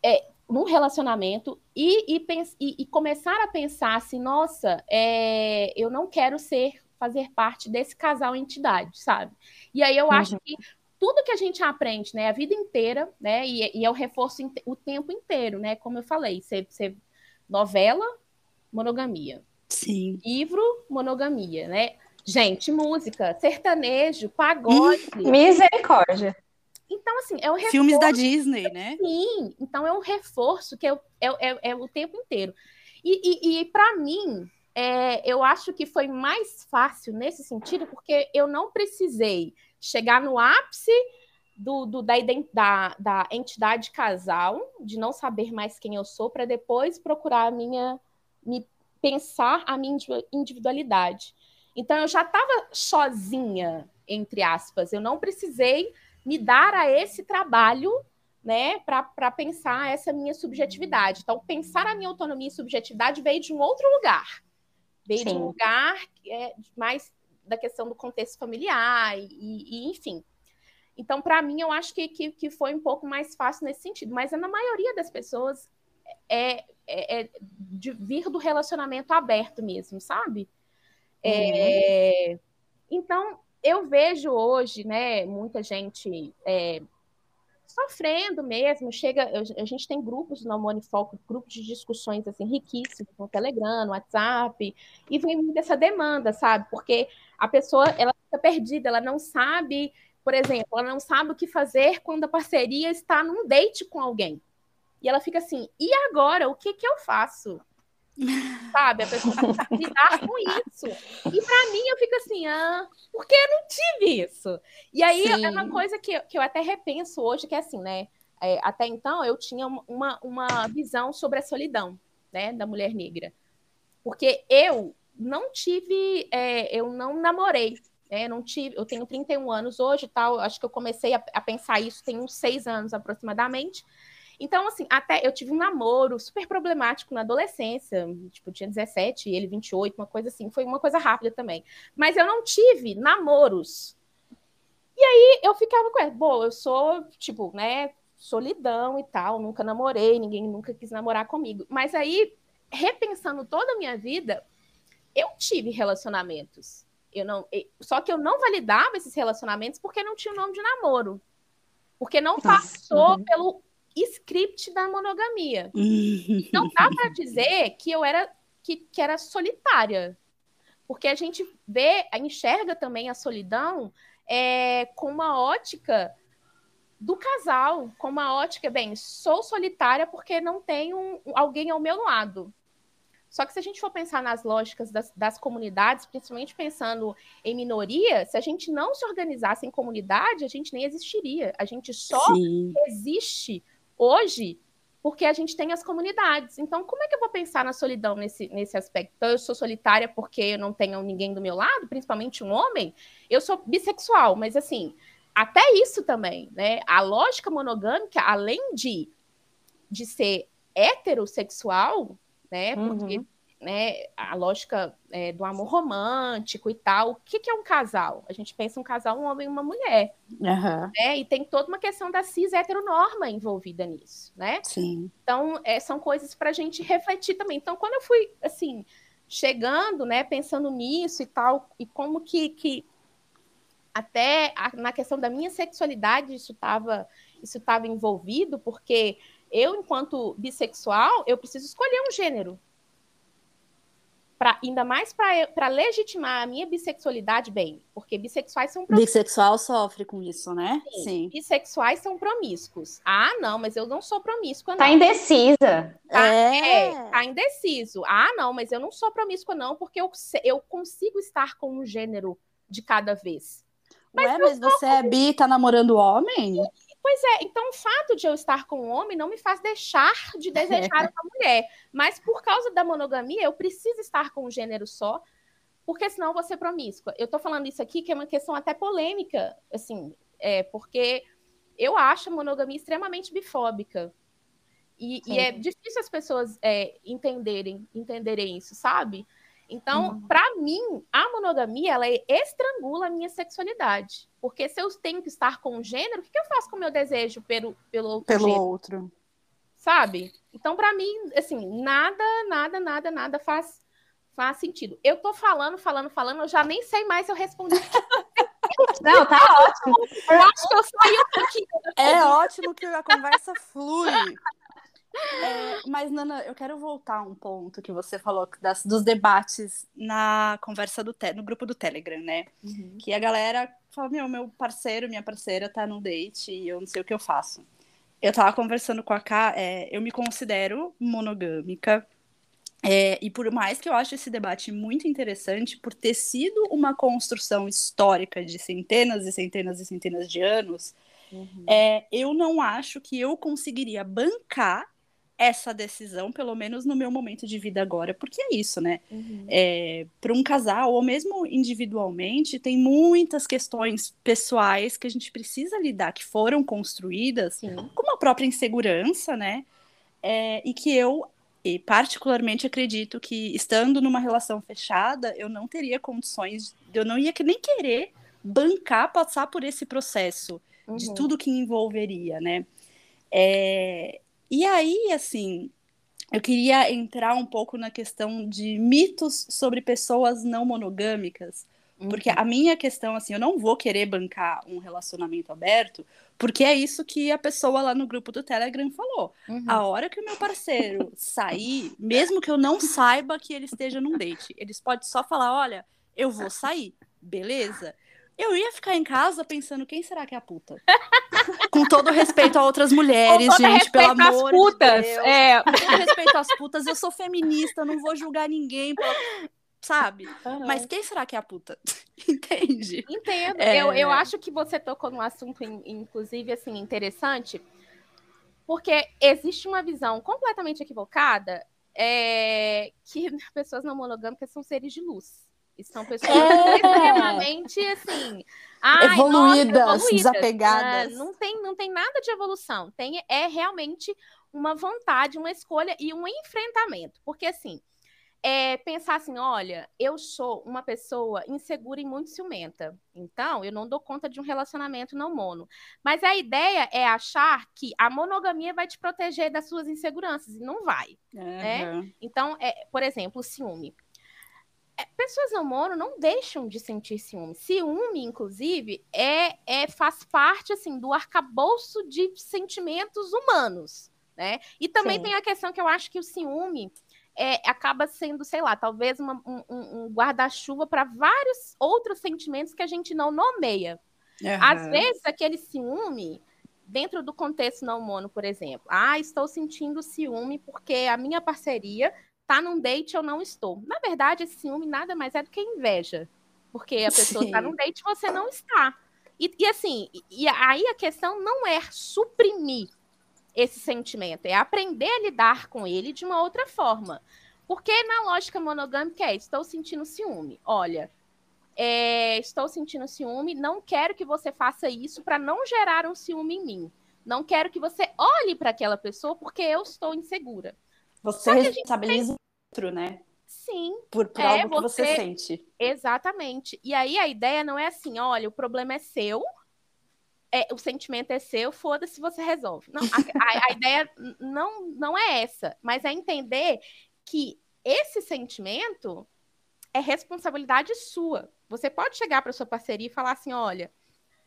é, num relacionamento e, e, e, e, começar a pensar assim, nossa, é, eu não quero ser fazer parte desse casal entidade, sabe? E aí eu uhum. acho que tudo que a gente aprende, né, a vida inteira, né, e, e é o reforço o tempo inteiro, né, como eu falei, você novela, monogamia. Sim. Livro, monogamia, né? Gente, música, sertanejo, pagode. Misericórdia. Então, assim, é um reforço. Filmes da Disney, né? Sim, então é um reforço que é, é, é, é o tempo inteiro. E, e, e para mim, é, eu acho que foi mais fácil nesse sentido, porque eu não precisei chegar no ápice do, do da, da, da, entidade casal, de não saber mais quem eu sou, para depois procurar a minha, me pensar a minha individualidade. Então eu já estava sozinha, entre aspas, eu não precisei me dar a esse trabalho né, para pensar essa minha subjetividade. Então, pensar a minha autonomia e subjetividade veio de um outro lugar. Veio Sim. de um lugar é, mais da questão do contexto familiar e, e enfim. Então, para mim, eu acho que, que, que, foi um pouco mais fácil nesse sentido. Mas na maioria das pessoas é, é, é de vir do relacionamento aberto mesmo, sabe? É, uhum. então, eu vejo hoje, né, muita gente é, sofrendo mesmo. Chega, a gente tem grupos no Monifoco, grupos de discussões assim riquíssimos no Telegram, no WhatsApp, e vem muito essa demanda, sabe? Porque a pessoa ela fica perdida, ela não sabe, por exemplo, ela não sabe o que fazer quando a parceria está num date com alguém. E ela fica assim: e agora? O que, que eu faço? Sabe? A pessoa tá lidar com isso. E para mim, eu fico assim: ah, porque eu não tive isso? E aí Sim. é uma coisa que, que eu até repenso hoje, que é assim, né? É, até então, eu tinha uma, uma visão sobre a solidão, né, da mulher negra. Porque eu não tive, é, eu não namorei, né? Não tive, eu tenho 31 anos hoje, tal. Acho que eu comecei a, a, pensar isso tem uns seis anos aproximadamente. Então, assim, até eu tive um namoro super problemático na adolescência, tipo, tinha 17 e ele 28, uma coisa assim, foi uma coisa rápida também. Mas eu não tive namoros. E aí eu ficava com ela, bom, eu sou, tipo, né, solidão e tal, nunca namorei, ninguém nunca quis namorar comigo. Mas aí, repensando toda a minha vida, eu tive relacionamentos. Eu não, só que eu não validava esses relacionamentos porque não tinha o nome de namoro. Porque não passou uhum. pelo script da monogamia. não dá para dizer que eu era que, que era solitária. Porque a gente vê, enxerga também a solidão é, com uma ótica do casal, com uma ótica, bem, sou solitária porque não tenho alguém ao meu lado. Só que se a gente for pensar nas lógicas das, das, comunidades, principalmente pensando em minoria, se a gente não se organizasse em comunidade, a gente nem existiria. A gente só Sim. existe hoje porque a gente tem as comunidades. Então, como é que eu vou pensar na solidão nesse, nesse aspecto? Então, eu sou solitária porque eu não tenho ninguém do meu lado, principalmente um homem. Eu sou bissexual, mas assim, até isso também, né? A lógica monogâmica, além de, de ser heterossexual, né? Porque uhum. Né, a lógica é, do amor romântico e tal. O que, que, é um casal? A gente pensa um casal, um homem e uma mulher. Uhum. Né? E tem toda uma questão da cis heteronorma envolvida nisso, né? Sim. Então, é, são coisas para a gente refletir também. Então, quando eu fui, assim, chegando, né, pensando nisso e tal, e como que, que até a, na questão da minha sexualidade isso estava isso estava envolvido, porque eu, enquanto bissexual, eu preciso escolher um gênero. Pra, ainda mais para legitimar a minha bissexualidade, bem, porque bissexuais são promíscuos. Bissexual sofre com isso, né? Sim. Sim. Bissexuais são promíscuos. Ah, não, mas eu não sou promíscua, tá não. Tá indecisa. Tá, é. é. tá indeciso. Ah, não, mas eu não sou promíscua, não, porque eu, eu consigo estar com um gênero de cada vez. Mas Ué, mas você é bi, tá namorando homem? Pois é, então o fato de eu estar com um homem não me faz deixar de desejar uma mulher. Mas por causa da monogamia, eu preciso estar com um gênero só, porque senão eu vou ser promíscua. Eu tô falando isso aqui que é uma questão até polêmica, assim, é, porque eu acho a monogamia extremamente bifóbica. E, e é difícil as pessoas é, entenderem, entenderem isso, sabe? Então, uhum. para mim, a monogamia ela estrangula a minha sexualidade. Porque se eu tenho que estar com um gênero, o que, eu faço com o meu desejo pelo, pelo outro Pelo gênero? outro. Sabe? Então, para mim, assim, nada, nada, nada, nada faz, faz sentido. Eu tô falando, falando, falando, eu já nem sei mais se eu respondi. Não, tá ótimo. Eu acho que eu saí um pouquinho. É ótimo que a conversa flui. É, mas, Nana, eu quero voltar a um ponto que você falou das, dos debates na conversa do te, no grupo do Telegram, né? Uhum. Que a galera fala: meu, meu parceiro, minha parceira tá no date e eu não sei o que eu faço. Eu tava conversando com a Ká, é, eu me considero monogâmica. É, e por mais que eu ache esse debate muito interessante, por ter sido uma construção histórica de centenas e centenas e centenas de anos, uhum. é, eu não acho que eu conseguiria bancar essa decisão, pelo menos no meu momento de vida agora, porque é isso, né? Uhum. É, Para um casal, ou mesmo individualmente, tem muitas questões pessoais que a gente precisa lidar, que foram construídas Sim. com uma própria insegurança, né? É, e que eu, e particularmente, acredito que estando numa relação fechada, eu não teria condições, eu não ia nem querer bancar, passar por esse processo uhum. de tudo que envolveria, né? É, e aí, assim, eu queria entrar um pouco na questão de mitos sobre pessoas não monogâmicas. Porque uhum. a minha questão, assim, eu não vou querer bancar um relacionamento aberto, porque é isso que a pessoa lá no grupo do Telegram falou. Uhum. A hora que o meu parceiro sair, mesmo que eu não saiba que ele esteja num date, eles podem só falar: olha, eu vou sair, beleza? eu ia ficar em casa pensando quem será que é a puta. Com todo respeito a outras mulheres, gente, pelo amor putas, de Deus. É. Com todo respeito às putas, eu sou feminista, não vou julgar ninguém, sabe? Uhum. Mas quem será que é a puta? Entende? Entendo. É... Eu, eu acho que você tocou num assunto, inclusive, assim, interessante, porque existe uma visão completamente equivocada é, que pessoas não monogâmicas são seres de luz. São pessoas é. extremamente assim. Ai, evoluídas, nossa, evoluídas, desapegadas. Uh, não, tem, não tem nada de evolução. Tem é realmente uma vontade, uma escolha e um enfrentamento. Porque assim, é pensar assim, olha, eu sou uma pessoa insegura e muito ciumenta. Então, eu não dou conta de um relacionamento não mono. Mas a ideia é achar que a monogamia vai te proteger das suas inseguranças. E não vai. Uhum. Né? Então, é, por exemplo, o ciúme é, pessoas não mono não deixam de sentir ciúme. Ciúme, inclusive, é, é faz parte assim do arcabouço de sentimentos humanos, né? E também Sim. tem a questão que eu acho que o ciúme é, acaba sendo, sei lá, talvez uma, um, um guarda-chuva para vários outros sentimentos que a gente não nomeia. Uhum. Às vezes, aquele ciúme, dentro do contexto não mono, por exemplo, ah, estou sentindo ciúme porque a minha parceria tá num date eu não estou. Na verdade, esse ciúme nada mais é do que inveja. Porque a pessoa está num date e você não está. E, e assim, e, aí a questão não é suprimir esse sentimento, é aprender a lidar com ele de uma outra forma. Porque na lógica monogâmica é, estou sentindo ciúme. Olha, é, estou sentindo ciúme, não quero que você faça isso para não gerar um ciúme em mim. Não quero que você olhe para aquela pessoa porque eu estou insegura. Você responsabiliza outro, né? Sim. Por, por é, algo que você... você sente. Exatamente. E aí a ideia não é assim, olha, o problema é seu, é, o sentimento é seu, foda-se, você resolve. Não, a, a, a, ideia não, não é essa, mas é entender que esse sentimento é responsabilidade sua. Você pode chegar para sua parceria e falar assim: olha,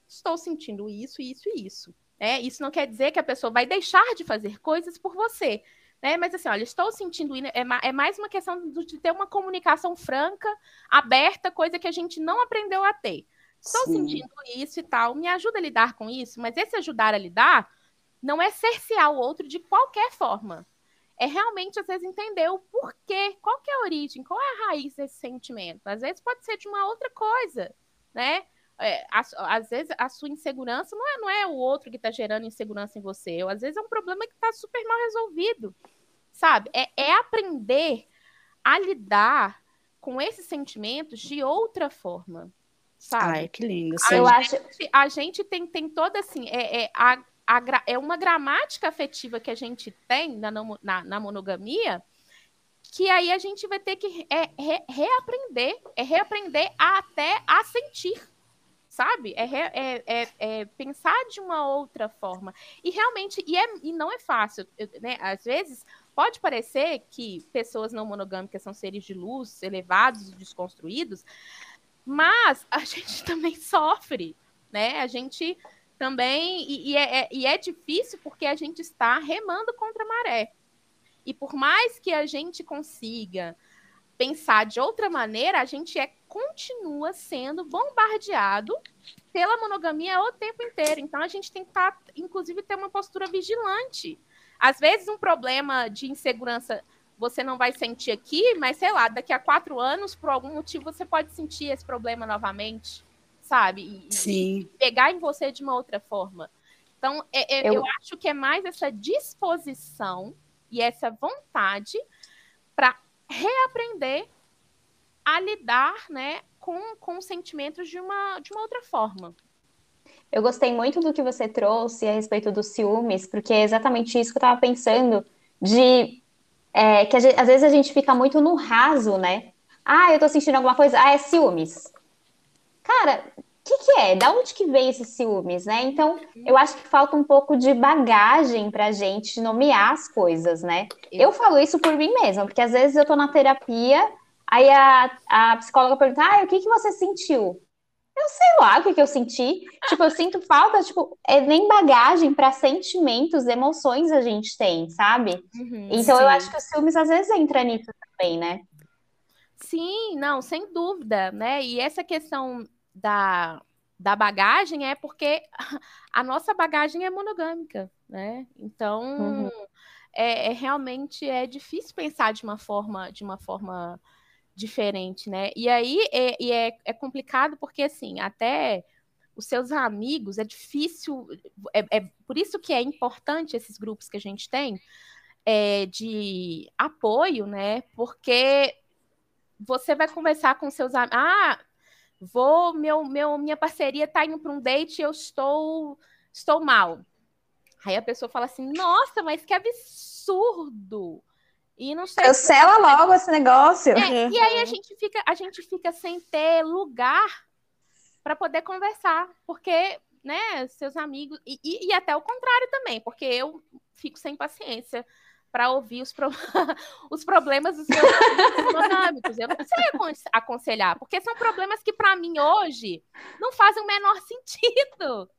estou sentindo isso, isso e isso. É, isso não quer dizer que a pessoa vai deixar de fazer coisas por você. Né? Mas assim, olha, estou sentindo. É, é mais uma questão de ter uma comunicação franca, aberta, coisa que a gente não aprendeu a ter. Estou Sim. sentindo isso e tal. Me ajuda a lidar com isso, mas esse ajudar a lidar não é cercear o outro de qualquer forma. É realmente, às vezes, entender o porquê, qual é a origem, qual é a raiz desse sentimento. Às vezes pode ser de uma outra coisa, né? É, às vezes a sua insegurança não é, não é o outro que está gerando insegurança em você. Ou, às vezes é um problema que está super mal resolvido, sabe? É, é aprender a lidar com esses sentimentos de outra forma sabe? Ai, que lindo. A, eu gente, acho... a gente tem, tem toda assim, é, é, a, a, é uma gramática afetiva que a gente tem na, na, na monogamia que aí a gente vai ter que é, re, reaprender, é reaprender a, até a sentir, sabe? É, é, é, é, pensar de uma outra forma. E realmente, e, é, e não é fácil, né? Às vezes pode parecer que pessoas não monogâmicas são seres de luz, elevados desconstruídos, mas a gente também sofre, né? A gente também. E, e, é, é, e é difícil porque a gente está remando contra a maré. E por mais que a gente consiga pensar de outra maneira, a gente é, continua sendo bombardeado pela monogamia o tempo inteiro. Então a gente tem que estar, tá, inclusive, ter uma postura vigilante. Às vezes, um problema de insegurança você não vai sentir aqui, mas sei lá, daqui a quatro anos, por algum motivo, você pode sentir esse problema novamente, sabe? E, Sim. E pegar em você de uma outra forma. Então, é, é, eu... eu acho que é mais essa disposição e essa vontade para reaprender a lidar né, com, com sentimentos de uma, de uma outra forma. Eu gostei muito do que você trouxe a respeito dos ciúmes, porque é exatamente isso que eu estava pensando, de é, que gente, às vezes a gente fica muito no raso, né? Ah, eu tô sentindo alguma coisa, ah, é ciúmes. Cara, que, que é? Da onde que vem esses ciúmes, né? Então, eu acho que falta um pouco de bagagem pra gente nomear as coisas, né? Eu falo isso por mim mesma, porque às vezes eu tô na terapia, aí a, a psicóloga pergunta, ah, o que, que você sentiu? Eu sei lá o que, que eu senti. Tipo, eu sinto falta, tipo, é nem bagagem para sentimentos, emoções a gente tem, sabe? Uhum, então sim. eu acho que os filmes às vezes entra nisso também, né? Sim, não, sem dúvida, né? E essa questão da, da bagagem é porque a nossa bagagem é monogâmica, né? Então, uhum. é, é, realmente é difícil pensar de uma forma, de uma forma diferente, né? E aí é, e é, é complicado porque, assim, até os seus amigos, é difícil, é, é, por isso que é importante esses grupos que a gente tem é, de apoio, né? Porque você vai conversar com seus amigos, ah, vou, meu, meu, minha parceria tá indo para um date e eu estou, estou mal. Aí a pessoa fala assim, nossa, mas que absurdo! E não sei. Cancela logo esse negócio. É, e aí a gente fica, a gente fica sem ter lugar para poder conversar, porque, né, seus amigos e, e, e, até o contrário também, porque eu fico sem paciência para ouvir os, pro... os problemas dos meus monogâmicos. Eu não sei aconselhar, porque são problemas que, para mim, hoje, não fazem o menor sentido.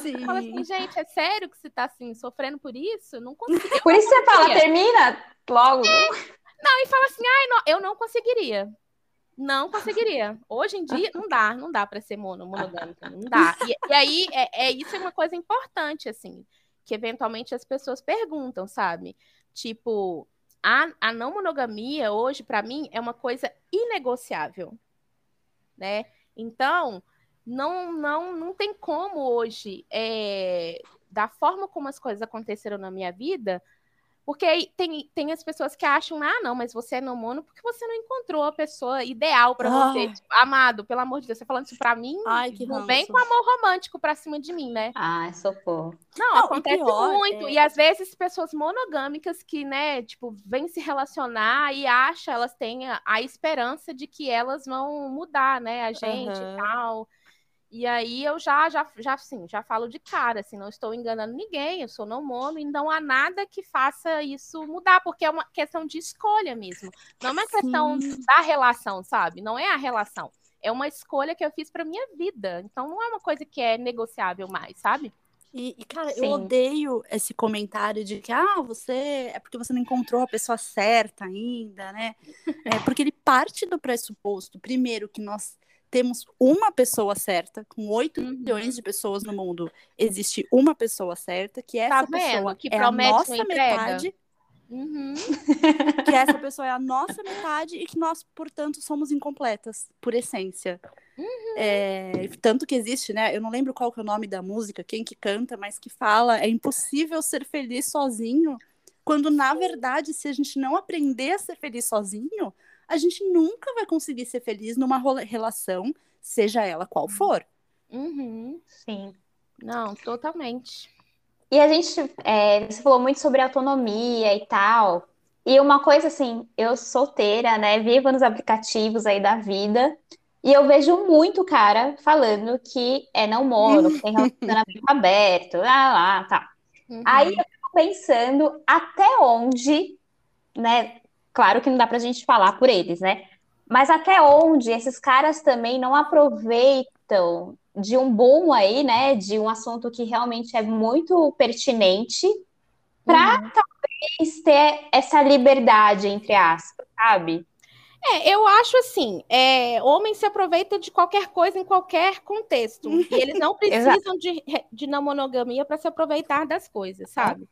Sim. Fala assim, gente, é sério que você está assim, sofrendo por isso? Não consigo. Por isso você fala, termina logo. É. Não, e fala assim, ai, não, eu não conseguiria. Não conseguiria. Hoje em dia, não dá, não dá para ser mono, monogâmica, não dá. E, e aí, é, é, isso é uma coisa importante, assim, que eventualmente as pessoas perguntam, sabe? Tipo, a, a não monogamia hoje, para mim, é uma coisa inegociável, né? Então, não, não, não tem como hoje, é, da forma como as coisas aconteceram na minha vida, porque aí tem, tem as pessoas que acham, ah, não, mas você é não mono porque você não encontrou a pessoa ideal para ah. você. Tipo, amado, pelo amor de Deus, você falando isso pra mim, Ai, que não vem com amor romântico pra cima de mim, né? Ah, socorro. Não, não acontece muito. É... E às vezes pessoas monogâmicas que, né, tipo, vêm se relacionar e acham, elas têm a, a esperança de que elas vão mudar, né, a gente uhum. e tal. E aí eu já, já, já, assim, já falo de cara, assim, não estou enganando ninguém, eu sou não mono e não há nada que faça isso mudar, porque é uma questão de escolha mesmo. Não é uma Sim. questão da relação, sabe? Não é a relação. É uma escolha que eu fiz para minha vida. Então não é uma coisa que é negociável mais, sabe? E, e, cara, Sim. eu odeio esse comentário de que, ah, você é porque você não encontrou a pessoa certa ainda, né? É porque ele parte do pressuposto, primeiro, que nós temos uma pessoa certa, com 8 uhum. milhões de pessoas no mundo, existe uma pessoa certa, que essa tá pessoa que é a nossa metade. Uhum. que essa pessoa é a nossa metade e que nós, portanto, somos incompletas, por essência. Uhum. É, tanto que existe, né? Eu não lembro qual que é o nome da música, quem que canta, mas que fala: é impossível ser feliz sozinho. Quando, na verdade, se a gente não aprender a ser feliz sozinho, a gente nunca vai conseguir ser feliz numa relação, seja ela qual for. Uhum. Sim. Não, totalmente. E a gente, é, você falou muito sobre autonomia e tal. E uma coisa assim, eu solteira, né? Vivo nos aplicativos aí da vida. E eu vejo muito cara falando que é não mono, que tem relacionamento aberto, lá, lá, tá. Uhum. Aí eu fico pensando até onde, né, Claro que não dá para a gente falar por eles, né? Mas até onde esses caras também não aproveitam de um boom aí, né? De um assunto que realmente é muito pertinente para uhum. talvez ter essa liberdade, entre aspas, sabe? É, eu acho assim, é, homem se aproveita de qualquer coisa em qualquer contexto. e eles não precisam de, de não monogamia para se aproveitar das coisas, sabe?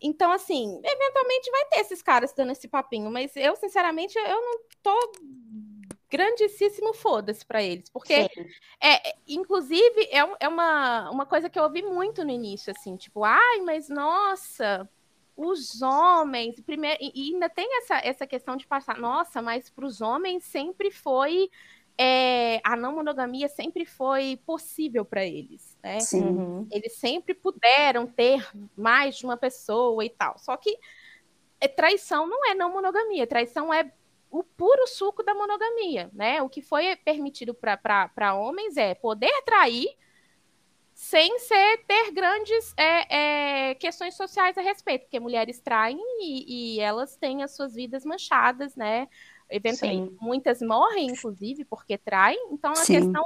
Então, assim, eventualmente vai ter esses caras dando esse papinho, mas eu, sinceramente, eu não tô grandíssimo foda-se para eles, porque é, inclusive é, é uma, uma coisa que eu ouvi muito no início, assim, tipo, ai, mas nossa, os homens, primeiro, e ainda tem essa, essa questão de passar, nossa, mas para os homens sempre foi é, a não monogamia sempre foi possível para eles, né? Sim. Uhum. Eles sempre puderam ter mais de uma pessoa e tal. Só que é, traição não é não monogamia, traição é o puro suco da monogamia, né? O que foi permitido para homens é poder trair sem ser ter grandes é, é, questões sociais a respeito, porque mulheres traem e, e elas têm as suas vidas manchadas, né? Eventualmente, muitas morrem, inclusive, porque traem. Então, a Sim. questão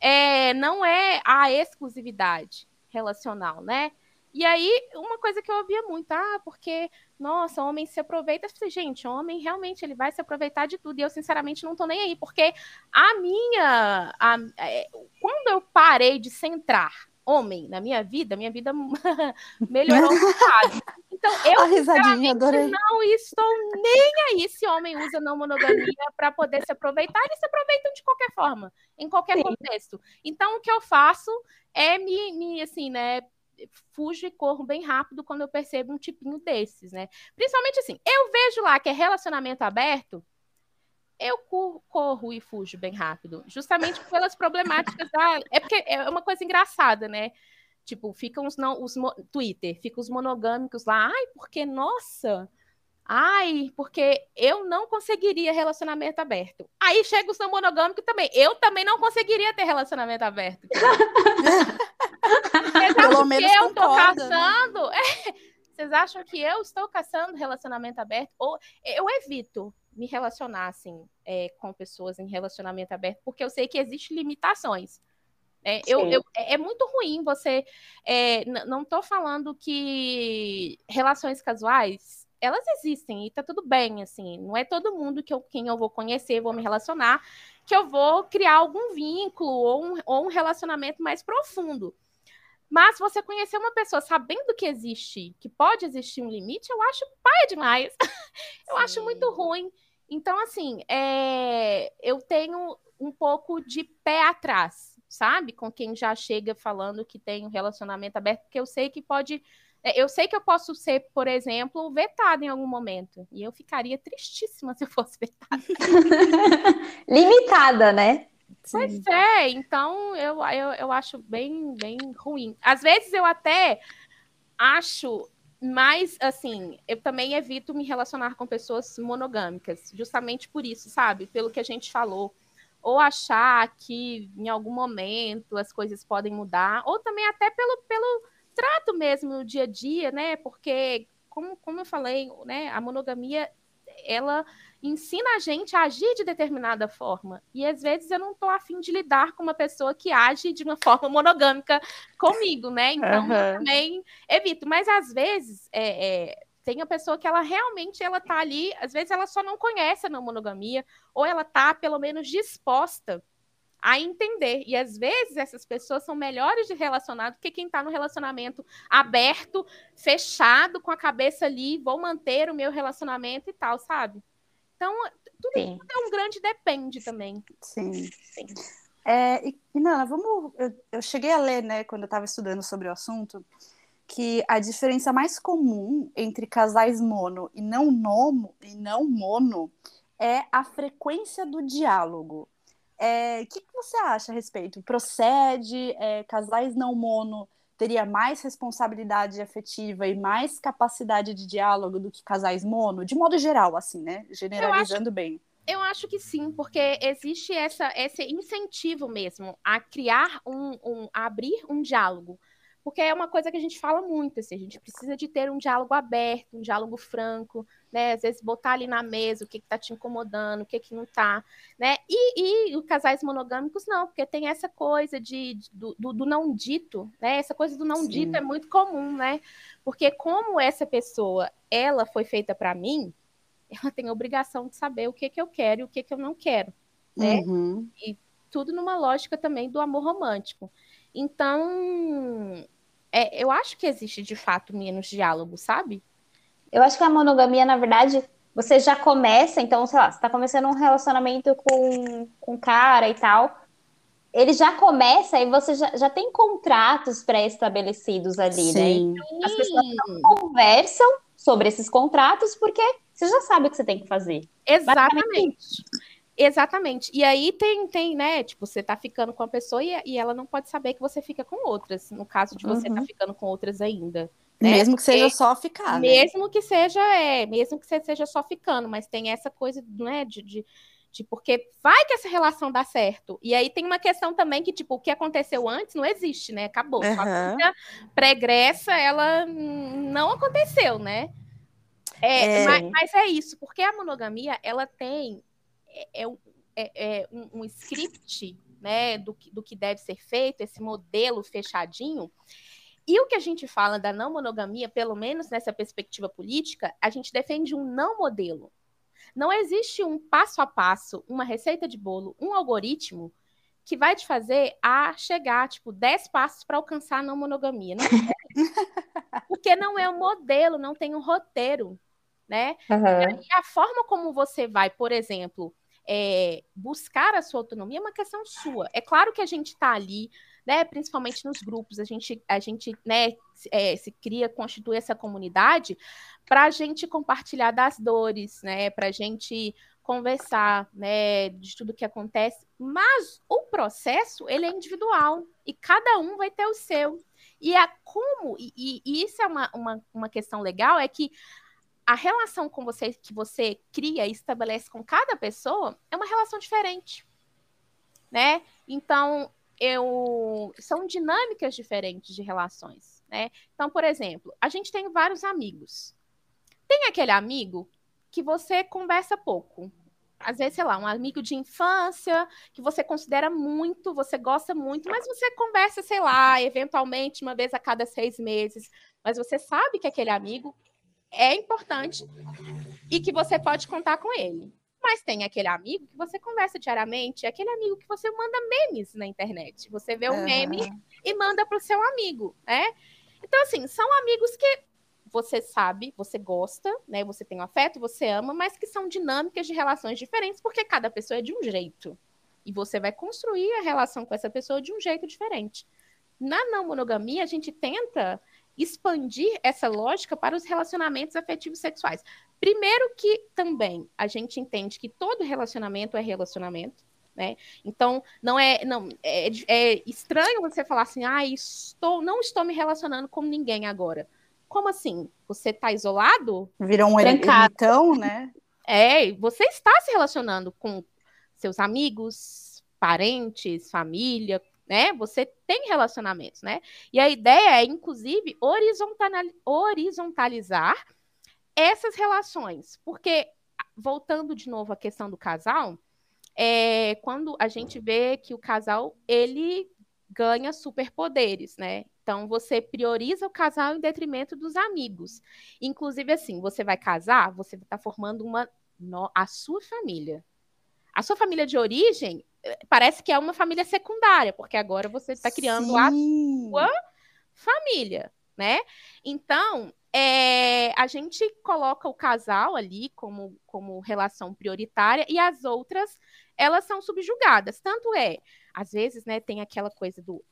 é, não é a exclusividade relacional, né? E aí, uma coisa que eu ouvia muito, ah, porque, nossa, homem se aproveita. Eu falei, gente, homem realmente ele vai se aproveitar de tudo. E eu, sinceramente, não tô nem aí, porque a minha. A, é, quando eu parei de centrar homem na minha vida, minha vida melhorou bocado. Então, eu risadinha, não estou nem aí se homem usa não monogamia para poder se aproveitar, eles se aproveitam de qualquer forma, em qualquer Sim. contexto. Então, o que eu faço é me, me assim, né, fujo e corro bem rápido quando eu percebo um tipinho desses, né? Principalmente assim, eu vejo lá que é relacionamento aberto, eu corro e fujo bem rápido, justamente pelas problemáticas da. É porque é uma coisa engraçada, né? Tipo, ficam os não, os Twitter, ficam os monogâmicos lá, ai, porque nossa, ai, porque eu não conseguiria relacionamento aberto. Aí chega os não monogâmicos também, eu também não conseguiria ter relacionamento aberto. Pelo menos eu tô concorda, né? caçando, né? é, Vocês acham que eu estou caçando relacionamento aberto? Ou eu evito me relacionar assim é, com pessoas em relacionamento aberto, porque eu sei que existem limitações. É, eu, eu, é, é muito ruim você. É, não estou falando que relações casuais elas existem e tá tudo bem, assim. Não é todo mundo que eu, quem eu vou conhecer, vou me relacionar, que eu vou criar algum vínculo ou um, ou um relacionamento mais profundo. Mas você conhecer uma pessoa sabendo que existe, que pode existir um limite, eu acho pai demais. eu Sim. acho muito ruim. Então, assim, é... eu tenho um pouco de pé atrás, sabe? Com quem já chega falando que tem um relacionamento aberto, porque eu sei que pode é, eu sei que eu posso ser, por exemplo, vetada em algum momento. E eu ficaria tristíssima se eu fosse vetada. Limitada, né? Pois Sim. é, então eu, eu, eu acho bem, bem ruim. Às vezes eu até acho mais assim, eu também evito me relacionar com pessoas monogâmicas, justamente por isso, sabe? Pelo que a gente falou. Ou achar que em algum momento as coisas podem mudar, ou também até pelo, pelo trato mesmo no dia a dia, né? Porque, como, como eu falei, né, a monogamia ela ensina a gente a agir de determinada forma. E às vezes eu não estou afim de lidar com uma pessoa que age de uma forma monogâmica comigo, né? Então uhum. eu também evito. Mas às vezes é, é, tem a pessoa que ela realmente ela tá ali, às vezes ela só não conhece a não monogamia, ou ela tá pelo menos disposta a entender. E às vezes essas pessoas são melhores de relacionar do que quem está no relacionamento aberto, fechado, com a cabeça ali, vou manter o meu relacionamento e tal, sabe? Então, tudo, tudo é um grande depende também. Sim. Sim. É, e, Nana, vamos. Eu, eu, cheguei a ler, né, quando eu estava estudando sobre o assunto, que a diferença mais comum entre casais mono e não nomo e não mono é a frequência do diálogo. É, o que, que, você acha a respeito? Procede? É, casais não mono teria mais responsabilidade afetiva e mais capacidade de diálogo do que casais mono? De modo geral, assim, né? Generalizando bem. Eu acho que sim, porque existe essa, esse incentivo mesmo a criar um, um a abrir um diálogo porque é uma coisa que a gente fala muito, assim, a gente precisa de ter um diálogo aberto, um diálogo franco, né? Às vezes botar ali na mesa o que está te incomodando, o que, que não está, né? E, e os casais monogâmicos não, porque tem essa coisa de, do, do, do não dito, né? Essa coisa do não Sim. dito é muito comum, né? Porque como essa pessoa, ela foi feita para mim, ela tem a obrigação de saber o que, que eu quero e o que, que eu não quero, né? Uhum. E tudo numa lógica também do amor romântico. Então, é, eu acho que existe de fato menos diálogo, sabe? Eu acho que a monogamia, na verdade, você já começa, então, sei lá, você tá começando um relacionamento com, com um cara e tal. Ele já começa e você já, já tem contratos pré-estabelecidos ali, né? Sim. né? Então, as pessoas não conversam sobre esses contratos porque você já sabe o que você tem que fazer. Exatamente. Exatamente. E aí tem, tem, né? Tipo, você tá ficando com a pessoa e, e ela não pode saber que você fica com outras, no caso de você tá uhum. tá ficando com outras ainda. Né? Mesmo que seja só ficar. Né? Mesmo que seja, é, mesmo que você seja só ficando, mas tem essa coisa, né, de, de, de, porque vai que essa relação dá certo. E aí tem uma questão também que, tipo, o que aconteceu antes não existe, né? Acabou. Uhum. A vida pregressa, ela não aconteceu, né? É, é. Mas, mas, é isso, porque a monogamia, ela tem é, é, é, é um, um, script né, do, do que deve ser feito, esse modelo fechadinho. E o que a gente fala da não monogamia, pelo menos nessa perspectiva política, a gente defende um não modelo. Não existe um passo a passo, uma receita de bolo, um algoritmo que vai te fazer a chegar, tipo, 10 passos para alcançar a não monogamia. Não Porque não é um modelo, não tem um roteiro, né? Uhum. E a forma como você vai, por exemplo, é, buscar a sua autonomia é uma questão sua. É claro que a gente está ali, né, principalmente nos grupos, a gente, a gente né, é, se cria, constitui essa comunidade para a gente compartilhar das dores, né, para a gente conversar, né, de tudo que acontece, mas o processo, ele é individual, e cada um vai ter o seu. E é como, e, e isso é uma, uma, uma questão legal, é que a relação com você que você cria e estabelece com cada pessoa é uma relação diferente, né? Então, eu são dinâmicas diferentes de relações. Né? Então, por exemplo, a gente tem vários amigos. Tem aquele amigo que você conversa pouco. Às vezes, sei lá, um amigo de infância que você considera muito, você gosta muito, mas você conversa, sei lá, eventualmente uma vez a cada seis meses. Mas você sabe que aquele amigo é importante e que você pode contar com ele. Mas tem aquele amigo que você conversa diariamente, aquele amigo que você manda memes na internet. Você vê um meme e manda para o seu amigo, né? Então, assim, são amigos que você sabe, você gosta, né? Você tem um afeto, você ama, mas que são dinâmicas de relações diferentes, porque cada pessoa é de um jeito. E você vai construir a relação com essa pessoa de um jeito diferente. Na não monogamia, a gente tenta expandir essa lógica para os relacionamentos afetivos sexuais. Primeiro que também a gente entende que todo relacionamento é relacionamento, né? Então, não é, não é, é estranho você falar assim, ah, estou, não estou me relacionando com ninguém agora. Como assim? Você está isolado? Virou um ermitão, né? É, você está se relacionando com seus amigos, parentes, família, né? Você tem relacionamentos, né? E a ideia é, inclusive, horizontalizar essas relações, porque voltando de novo à questão do casal, é quando a gente vê que o casal ele ganha superpoderes, né? Então você prioriza o casal em detrimento dos amigos. Inclusive assim, você vai casar, você está formando uma a sua família. A sua família de origem parece que é uma família secundária, porque agora você está criando Sim. a sua família, né? Então, é, a gente coloca o casal ali como, como relação prioritária e as outras, elas são subjugadas. Tanto é, às vezes, né, tem aquela coisa do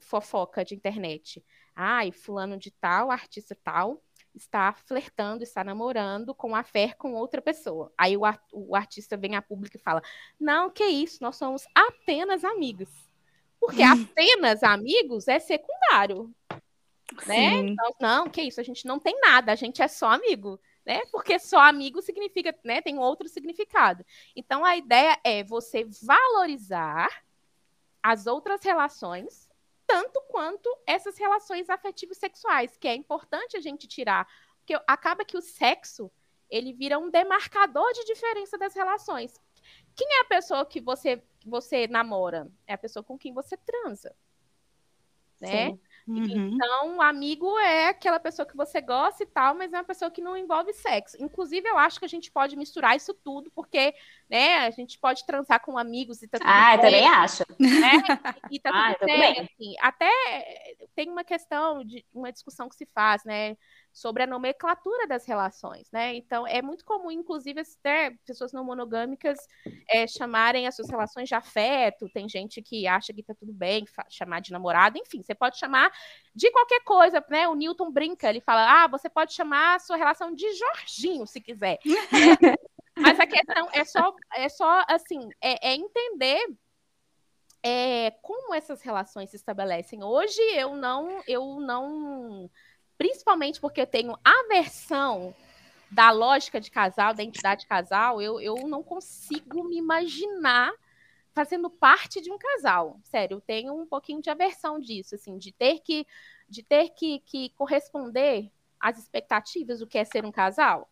fofoca de internet. Ai, fulano de tal, artista tal, está flertando, está namorando com a fé com outra pessoa. Aí o, o artista vem a público e fala: Não, que isso, nós somos apenas amigos. Porque apenas amigos é secundário. Né? Então, não, que isso, a gente não tem nada, a gente é só amigo. Né? Porque só amigo significa, né? Tem outro significado. Então a ideia é você valorizar as outras relações tanto quanto essas relações afetivas sexuais, que é importante a gente tirar, porque acaba que o sexo ele vira um demarcador de diferença das relações. Quem é a pessoa que você você namora? É a pessoa com quem você transa, né? Sim. Uhum. Então, amigo é aquela pessoa que você gosta e tal, mas é uma pessoa que não envolve sexo. Inclusive, eu acho que a gente pode misturar isso tudo, porque, né, a gente pode transar com amigos e tá tudo Ah, bem, também acho. Né? E tá ah, tudo bem. Assim. Até tem uma questão de uma discussão que se faz, né? Sobre a nomenclatura das relações, né? Então, é muito comum, inclusive, até pessoas não monogâmicas é, chamarem as suas relações de afeto. Tem gente que acha que tá tudo bem chamar de namorado, enfim, você pode chamar de qualquer coisa, né? O Newton brinca, ele fala: ah, você pode chamar a sua relação de Jorginho, se quiser. Mas a questão é só, é só assim, é, é entender é, como essas relações se estabelecem. Hoje eu não, eu não principalmente porque eu tenho aversão da lógica de casal, da entidade de casal, eu, eu não consigo me imaginar fazendo parte de um casal. Sério, eu tenho um pouquinho de aversão disso, assim, de ter que, de ter que, que corresponder às expectativas do que é ser um casal.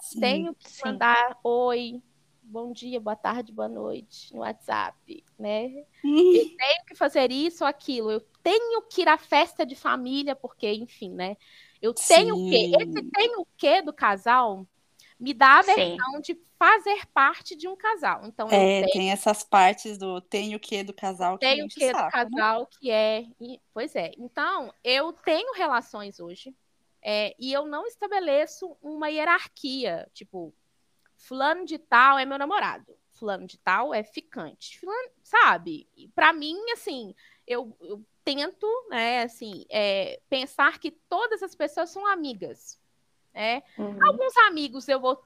Sim, tenho que sim. mandar oi, bom dia, boa tarde, boa noite no WhatsApp, né? eu tenho que fazer isso ou aquilo, eu tenho que ir à festa de família, porque, enfim, né? Eu tenho o quê? Esse tem o quê do casal me dá a versão Sim. de fazer parte de um casal. Então, é, tenho... tem essas partes do tenho o que do casal que Tenho o que do né? casal né? que é. Pois é. Então, eu tenho relações hoje é, e eu não estabeleço uma hierarquia, tipo, fulano de tal é meu namorado, fulano de tal é ficante, fulano, sabe? Para mim, assim, eu, eu, tento, né, assim, é, pensar que todas as pessoas são amigas, né? Uhum. Alguns amigos eu vou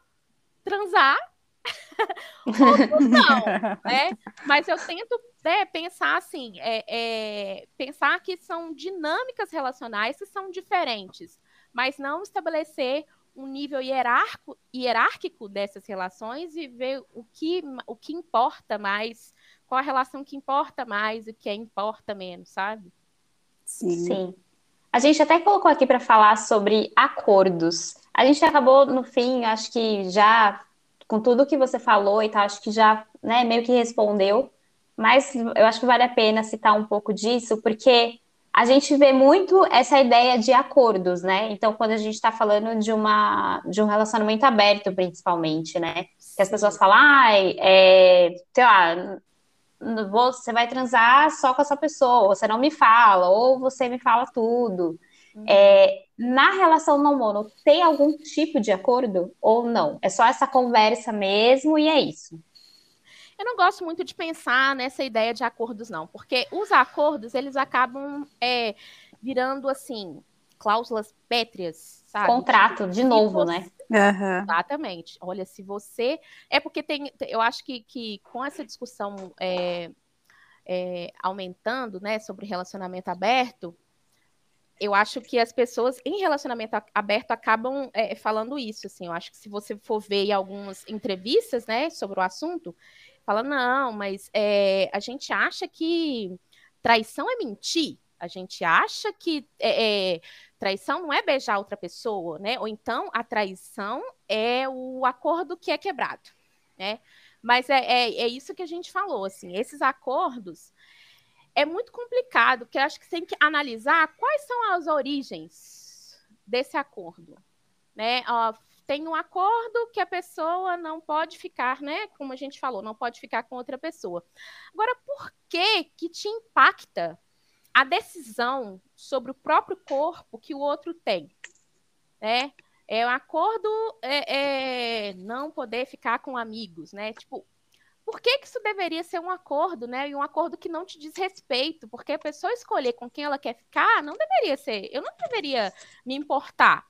transar, outros não, né? Mas eu tento né, pensar assim, é, é, pensar que são dinâmicas relacionais que são diferentes, mas não estabelecer um nível hierárquico, hierárquico dessas relações e ver o que, o que importa mais, qual a relação que importa mais e o que importa menos, sabe? Sim. Sim. A gente até colocou aqui para falar sobre acordos. A gente acabou, no fim, acho que já, com tudo que você falou e tal, acho que já né, meio que respondeu. Mas eu acho que vale a pena citar um pouco disso, porque a gente vê muito essa ideia de acordos, né? Então, quando a gente está falando de, uma, de um relacionamento aberto, principalmente, né? Que as pessoas falam, ai, é, sei lá, você vai transar só com essa pessoa, você não me fala, ou você me fala tudo. Uhum. É, na relação não mono, tem algum tipo de acordo ou não? É só essa conversa mesmo e é isso. Eu não gosto muito de pensar nessa ideia de acordos, não, porque os acordos eles acabam é, virando assim cláusulas pétreas, sabe? Contrato, de novo, você... né? Uhum. Exatamente. Olha, se você. É porque tem. Eu acho que, que com essa discussão é, é, aumentando, né, sobre relacionamento aberto, eu acho que as pessoas em relacionamento aberto acabam é, falando isso. Assim, eu acho que se você for ver algumas entrevistas, né, sobre o assunto, fala não, mas é, a gente acha que traição é mentir. A gente acha que é, é, traição não é beijar outra pessoa, né? Ou então a traição é o acordo que é quebrado, né? Mas é, é, é isso que a gente falou, assim, esses acordos é muito complicado, porque acho que tem que analisar quais são as origens desse acordo, né? Ó, tem um acordo que a pessoa não pode ficar, né? Como a gente falou, não pode ficar com outra pessoa. Agora, por que que te impacta a decisão sobre o próprio corpo que o outro tem. Né? É um acordo é, é, não poder ficar com amigos, né? Tipo, por que, que isso deveria ser um acordo, né? E um acordo que não te diz respeito, porque a pessoa escolher com quem ela quer ficar não deveria ser. Eu não deveria me importar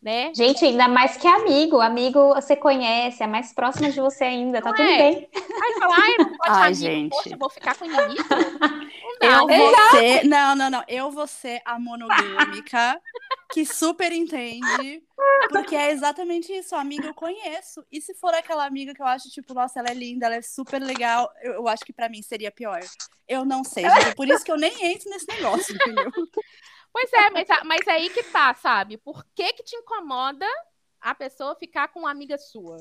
né? Gente, ainda mais que amigo. Amigo você conhece, é mais próximo de você ainda, tá não tudo é. bem. Aí fala, ai, não pode ai, amigo, gente. poxa, eu vou ficar com inimigo? Não, eu vou ser, não, não, não, eu vou ser a monogâmica que super entende, porque é exatamente isso, a amiga eu conheço. E se for aquela amiga que eu acho, tipo, nossa, ela é linda, ela é super legal, eu, eu acho que para mim seria pior. Eu não sei, gente, por isso que eu nem entro nesse negócio, entendeu? Pois é, mas, mas é aí que tá, sabe? Por que que te incomoda a pessoa ficar com uma amiga sua?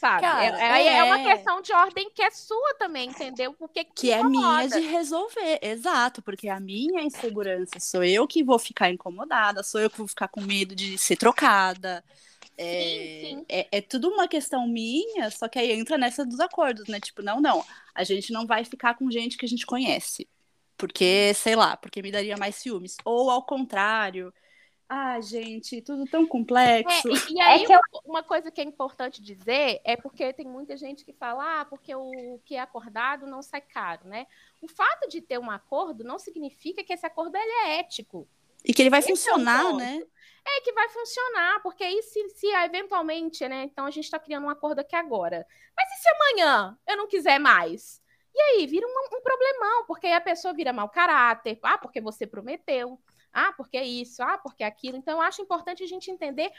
Sabe? Cara, é, é, é, uma questão de ordem que é sua também, entendeu? Porque que, que é minha de resolver, exato, porque a minha insegurança sou eu que vou ficar incomodada, sou eu que vou ficar com medo de ser trocada. É, sim, sim. É, é, tudo uma questão minha, só que aí entra nessa dos acordos, né? Tipo, não, não, a gente não vai ficar com gente que a gente conhece. Porque, sei lá, porque me daria mais ciúmes. Ou ao contrário. Ah, gente, tudo tão complexo. É, e, aí, é eu... uma coisa que é importante dizer é porque tem muita gente que fala, ah, porque o que é acordado não sai caro, né? O fato de ter um acordo não significa que esse acordo ele é ético. E que ele vai esse funcionar, é né? É que vai funcionar, porque aí se, se eventualmente, né? Então a gente está criando um acordo aqui agora. Mas e se amanhã eu não quiser mais? E aí vira um, um problemão, porque aí a pessoa vira mau caráter, ah, porque você prometeu, ah, porque isso, ah, porque aquilo. Então, eu acho importante a gente entender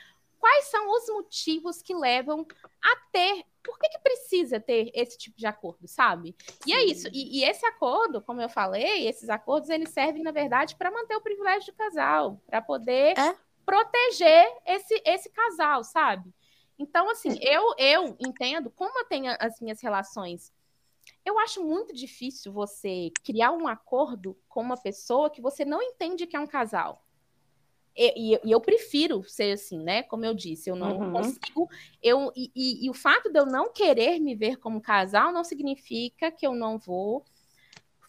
quais são os motivos que levam a ter. Por que, que precisa ter esse tipo de acordo, sabe? E é isso. E, e, esse acordo, como eu falei, esses acordos eles servem, na verdade, para manter o privilégio do casal, para poder é? proteger esse, esse casal, sabe? Então, assim, eu, eu entendo como eu tenho as minhas relações eu acho muito difícil você criar um acordo com uma pessoa que você não entende que é um casal. E, e, e eu prefiro ser assim, né? Como eu disse, eu não uhum. consigo. Eu, e, e, o fato de eu não querer me ver como casal não significa que eu não vou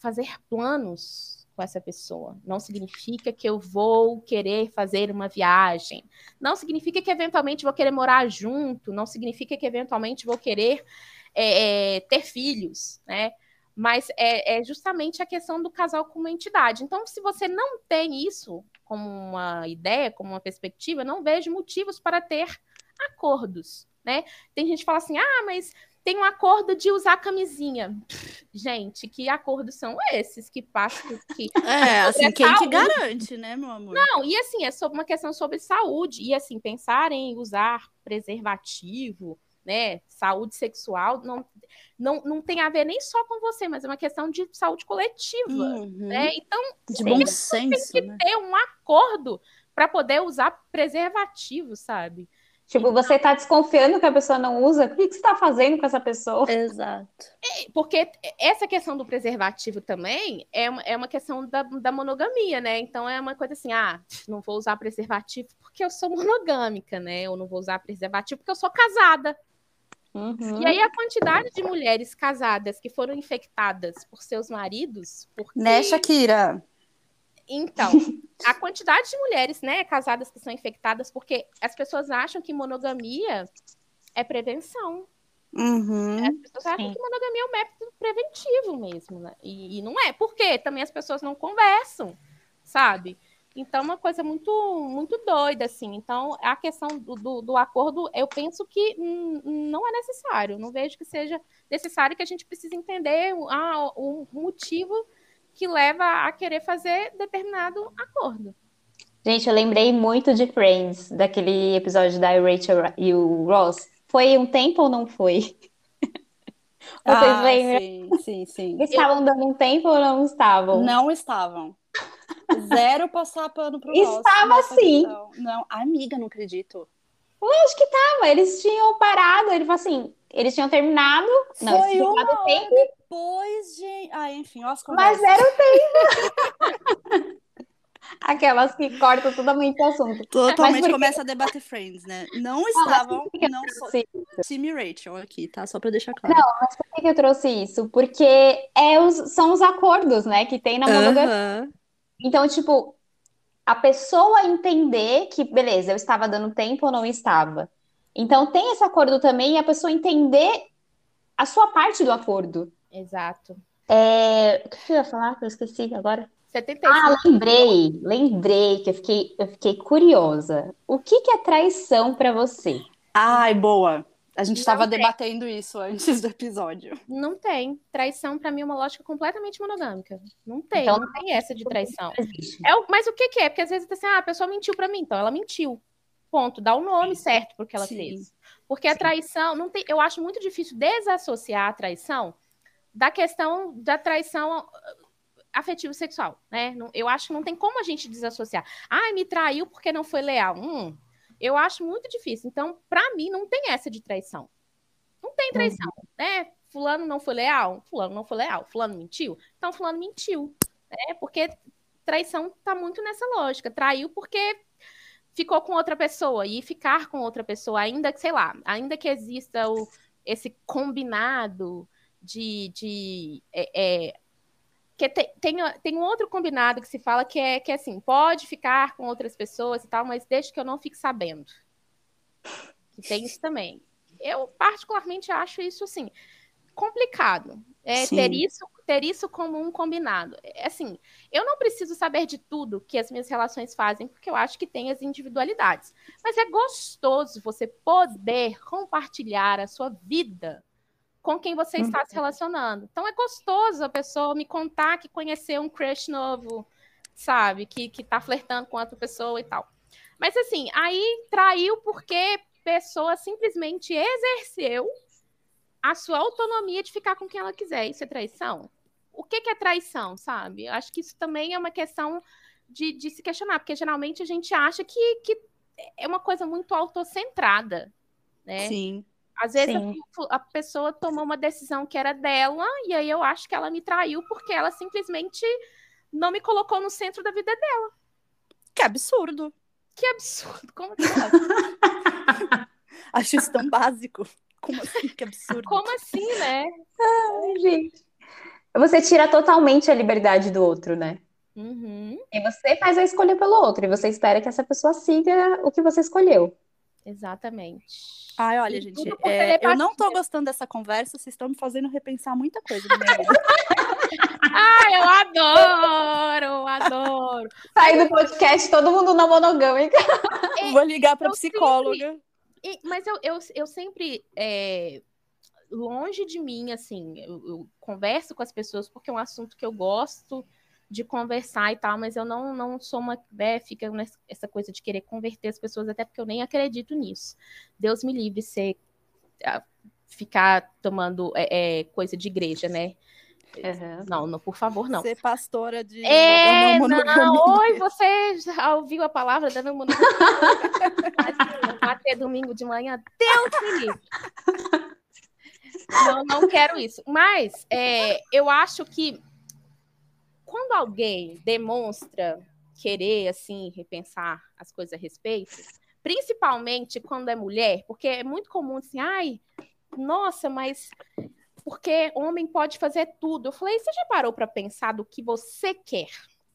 fazer planos com essa pessoa. Não significa que eu vou querer fazer uma viagem. Não significa que eventualmente vou querer morar junto. Não significa que eventualmente vou querer é, é, ter filhos, né? Mas é, é, justamente a questão do casal como entidade. Então, se você não tem isso como uma ideia, como uma perspectiva, não vejo motivos para ter acordos, né? Tem gente que fala assim, ah, mas tem um acordo de usar camisinha. Gente, que acordos são esses que passam que É, assim, quem saúde. que garante, né, meu amor? Não, e assim, é sobre uma questão sobre saúde e assim, pensar em usar preservativo, né? Saúde sexual não, não, não tem a ver nem só com você, mas é uma questão de saúde coletiva, Uhum. né? Então, De bom senso, tem que né? ter um acordo para poder usar preservativo, sabe? Tipo, você tá desconfiando que a pessoa não usa, o que que você tá fazendo com essa pessoa? Exato. Porque essa questão do preservativo também é uma, é uma questão da, da monogamia, né? Então é uma coisa assim, ah, não vou usar preservativo porque eu sou monogâmica, né? Eu não vou usar preservativo porque eu sou casada. Uhum. E aí a quantidade de mulheres casadas que foram infectadas por seus maridos, porque Né, Shakira? Então, a quantidade de mulheres, né, casadas que são infectadas, porque as pessoas acham que monogamia é prevenção. Uhum. As pessoas acham Sim. que monogamia é um método preventivo mesmo, né? E, e não é. Por quê? Também as pessoas não conversam, sabe? Então, é uma coisa muito, muito doida, assim. Então, a questão do, do, do acordo, eu penso que não é necessário. Não vejo que seja necessário que a gente precise entender o, ah, o motivo que leva a querer fazer determinado acordo. Gente, eu lembrei muito de Friends, daquele episódio da Rachel e o Ross. Foi um tempo ou não foi? Vocês Ah, lembram? sim, sim, sim. Estavam dando um tempo ou não estavam? Não estavam. Zero passar pano pro Estava Ross nessa sim. questão. Não, amiga, não acredito. Acho que tava. Eles tinham parado. Ele falou assim: eles tinham terminado. Não, eles Foi tinham uma hora tempo, depois, gente. Ah, enfim, ó as mas era o tempo. Aquelas que cortam totalmente o assunto. Totalmente Mas por começa a debater Friends, né? Não estavam, eu não sou time Rachel aqui, tá? Só pra deixar claro. Por que eu trouxe isso? Porque é os, são os acordos, né, que tem na monogamia. Aham. Então, tipo, a pessoa entender que, beleza, eu estava dando tempo ou não estava. Então, tem esse acordo também e a pessoa entender a sua parte do acordo. Exato. É... O que eu ia falar que eu esqueci agora? 75. Ah, lembrei, lembrei que eu fiquei, eu fiquei curiosa. O que que é traição pra você? Ai, boa. A gente estava debatendo isso antes do episódio. Não tem. Traição, pra mim, é uma lógica completamente monogâmica. Não tem, Então, não tem essa de traição. É o- mas o que, que é? Porque às vezes assim, ah, a pessoa mentiu pra mim, então ela mentiu. Ponto. Dá o nome certo porque ela Sim. fez. Porque a traição, não tem, eu acho muito difícil desassociar a traição da questão da traição uh, afetivo-sexual, né? Não- Eu acho que não tem como a gente desassociar. Ah, me traiu porque não foi leal. Hum, eu acho muito difícil. Então, pra mim, não tem essa de traição. Não tem traição, né? Fulano não foi leal, fulano não foi leal, fulano mentiu, então fulano mentiu, né? Porque traição tá muito nessa lógica. Traiu porque ficou com outra pessoa e ficar com outra pessoa, ainda que, sei lá, ainda que exista o, esse combinado de. de é, é, que tem, tem, tem um outro combinado que se fala que é, que é assim: pode ficar com outras pessoas e tal, mas desde que eu não fique sabendo. Que tem isso também. Eu, particularmente, acho isso assim complicado. É, Sim. ter, isso, ter isso como um combinado. É, Assim, eu não preciso saber de tudo que as minhas relações fazem, porque eu acho que tem as individualidades. Mas é gostoso você poder compartilhar a sua vida com quem você está se relacionando. Então é gostoso a pessoa me contar que conheceu um crush novo, sabe? Que, que tá flertando com outra pessoa e tal. Mas assim, aí traiu porque pessoa simplesmente exerceu a sua autonomia de ficar com quem ela quiser. Isso é traição? O que, que é traição, sabe? Eu Acho que isso também é uma questão de, de se questionar, porque geralmente a gente acha que, que é uma coisa muito autocentrada, né? Sim. Às vezes Sim. a, a pessoa tomou uma decisão que era dela, e aí eu acho que ela me traiu porque ela simplesmente não me colocou no centro da vida dela. Que absurdo. Que absurdo! Como que pode? Acho isso tão básico. Como assim? Que absurdo. Como assim, né? Ai, gente. Você tira totalmente a liberdade do outro, né? Uhum, E você faz a escolha pelo outro, e você espera que essa pessoa siga o que você escolheu. Exatamente. Ai, olha, E gente, é, eu não tô gostando dessa conversa, vocês estão me fazendo repensar muita coisa na. Ah, eu adoro, adoro. Sair do podcast, todo mundo não monogâmica. Vou ligar pra psicóloga. E- mas eu, eu, eu sempre, é, longe de mim, assim, eu, eu converso com as pessoas porque é um assunto que eu gosto de conversar e tal, mas eu não, não sou uma, né, fica nessa essa coisa de querer converter as pessoas, até porque eu nem acredito nisso. Deus me livre ser ficar tomando é, é, coisa de igreja, né? Uhum. Não, não, por favor, não. Ser pastora de é, não, não. Oi, você já ouviu a palavra da monogamia? Bater domingo de manhã, Deus me livre. Não, não quero isso. Mas é, eu acho que quando alguém demonstra querer, assim, repensar as coisas a respeito, principalmente quando é mulher, porque é muito comum assim, ai, nossa, mas porque homem pode fazer tudo. Eu falei, você já parou para pensar do que você quer?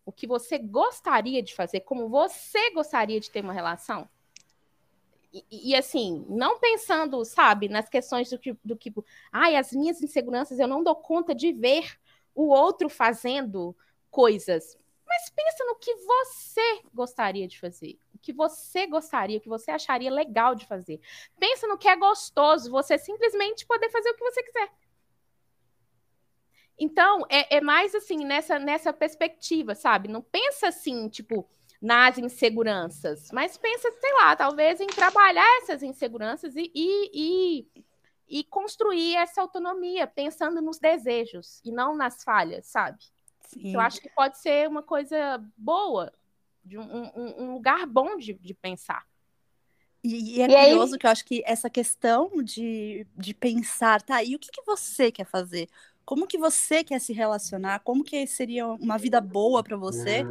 O que você gostaria de fazer? Como você gostaria de ter uma relação? E, e, assim, não pensando, sabe, nas questões do do que, ai, as minhas inseguranças, eu não dou conta de ver o outro fazendo coisas. Mas pensa no que você gostaria de fazer, o que você gostaria, o que você acharia legal de fazer. Pensa no que é gostoso, você simplesmente poder fazer o que você quiser. Então, é, é mais assim, nessa, nessa perspectiva, sabe? Não pensa assim, tipo, nas inseguranças, mas pensa, sei lá, talvez em trabalhar essas inseguranças e, e, e, e construir essa autonomia, pensando nos desejos e não nas falhas, sabe? Sim. Eu acho que pode ser uma coisa boa, de um, um, um lugar bom de, de pensar. E, e, é e curioso aí... que eu acho que essa questão de, de pensar, tá, e o que, que você quer fazer? como que você quer se relacionar, como que seria uma vida boa para você.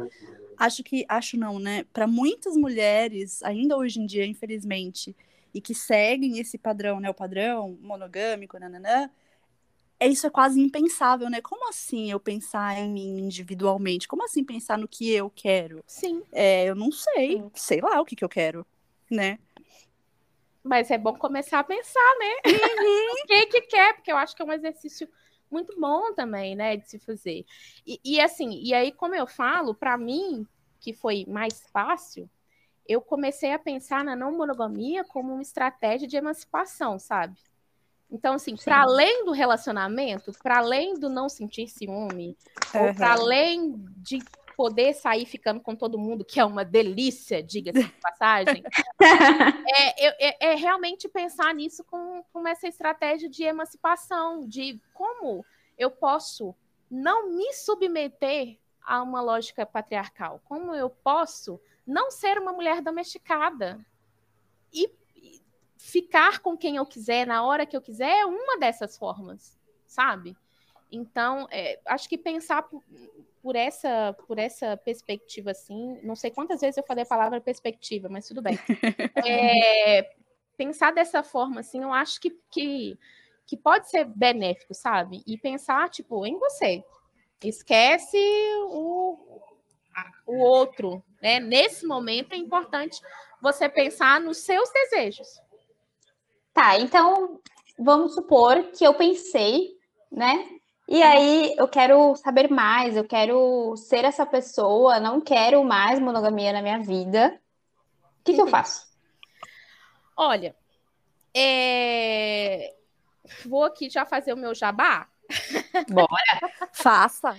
Acho que, acho não, né? Para muitas mulheres, ainda hoje em dia, infelizmente, e que seguem esse padrão, né? O padrão monogâmico, nananã, é, isso é quase impensável, né? Como assim eu pensar em mim individualmente? Como assim pensar no que eu quero? Sim. É, eu não sei, Sim. sei lá o que, que eu quero, né? Mas é bom começar a pensar, né? Uhum. o que que quer, porque eu acho que é um exercício muito bom também, né, de se fazer. E, e assim, e aí, como eu falo, para mim, que foi mais fácil, eu comecei a pensar na não monogamia como uma estratégia de emancipação, sabe? Então, assim, para além do relacionamento, para além do não sentir ciúme, uhum. ou para além de poder sair ficando com todo mundo, que é uma delícia, diga-se de passagem, é, é, é, realmente pensar nisso com, com essa estratégia de emancipação, de como eu posso não me submeter a uma lógica patriarcal, como eu posso não ser uma mulher domesticada e ficar com quem eu quiser na hora que eu quiser é uma dessas formas, sabe? Então, é, acho que pensar por, por, essa por essa perspectiva assim, não sei quantas vezes eu falei a palavra perspectiva, mas tudo bem. É, pensar dessa forma assim, eu acho que, que, que pode ser benéfico, sabe? E pensar, tipo, em você. Esquece o, o outro, né? Nesse momento é importante você pensar nos seus desejos. Tá, então vamos supor que eu pensei, né, e aí eu quero saber mais, eu quero ser essa pessoa, não quero mais monogamia na minha vida. O que, que eu faço? Olha, é... vou aqui já fazer o meu jabá. Bora, faça.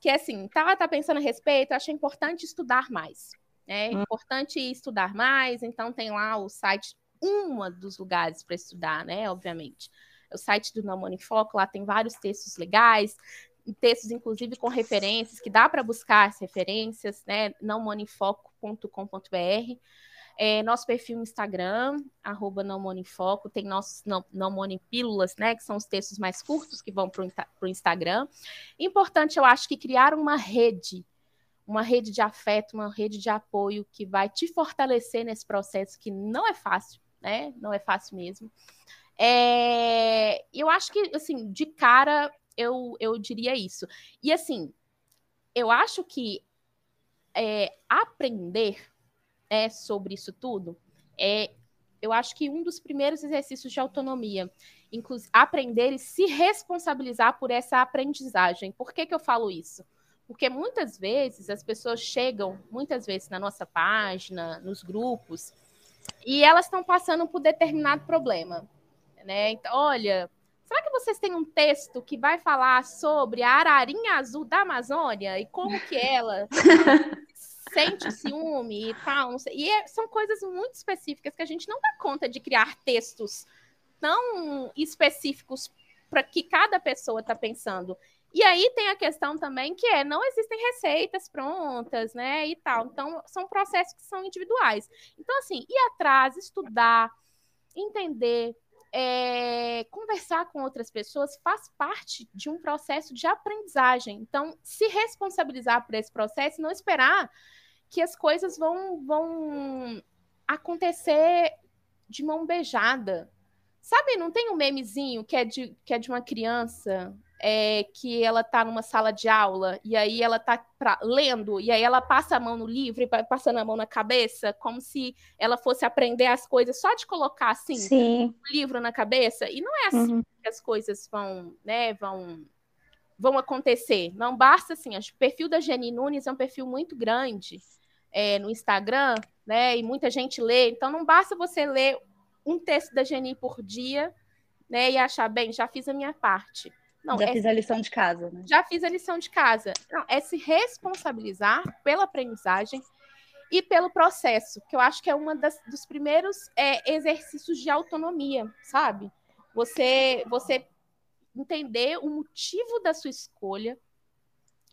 Que é assim, tá, tá pensando a respeito, acho importante estudar mais. É importante estudar mais, então tem lá o site, uma dos lugares para estudar, né? Obviamente o site do Não Foco, lá tem vários textos legais, textos inclusive com referências, que dá para buscar as referências, né? nãomonifoco.com.br. É, nosso perfil no Instagram, arroba não tem nossos não, não monipílulas, né, que são os textos mais curtos que vão para o Instagram. Importante, eu acho que criar uma rede, uma rede de afeto, uma rede de apoio que vai te fortalecer nesse processo que não é fácil, né, não é fácil mesmo. É, eu acho que, assim, de cara, eu, eu diria isso. E, assim, eu acho que é, aprender é, sobre isso tudo é, eu acho que um dos primeiros exercícios de autonomia, inclusive aprender e se responsabilizar por essa aprendizagem. Por que, que eu falo isso? Porque muitas vezes as pessoas chegam, muitas vezes na nossa página, nos grupos, e elas estão passando por determinado problema né? Então, olha, será que vocês têm um texto que vai falar sobre a ararinha azul da Amazônia e como que ela sente ciúme e tal? E é, são coisas muito específicas que a gente não dá conta de criar textos tão específicos para que cada pessoa está pensando. E aí tem a questão também que é não existem receitas prontas, né? E tal. Então, são processos que são individuais. Então, assim, ir atrás, estudar, entender, é, conversar com outras pessoas faz parte de um processo de aprendizagem. Então, se responsabilizar por esse processo não esperar que as coisas vão, vão acontecer de mão beijada. Sabe, não tem um memezinho que é de, que é de uma criança é, que ela tá numa sala de aula e aí ela tá pra, lendo e aí ela passa a mão no livro e vai passando a mão na cabeça, como se ela fosse aprender as coisas só de colocar assim Sim. o livro na cabeça. E não é assim uhum. que as coisas vão, né, vão vão acontecer. Não basta assim, acho que o perfil da Jenny Nunes é um perfil muito grande é, no Instagram, né? E muita gente lê. Então não basta você ler um texto da Jenny por dia, né? E achar bem, já fiz a minha parte não, já é, fiz a lição de casa, né? Já fiz a lição de casa. Não, é se responsabilizar pela aprendizagem e pelo processo, que eu acho que é um dos primeiros é, exercícios de autonomia, sabe? Você, você entender o motivo da sua escolha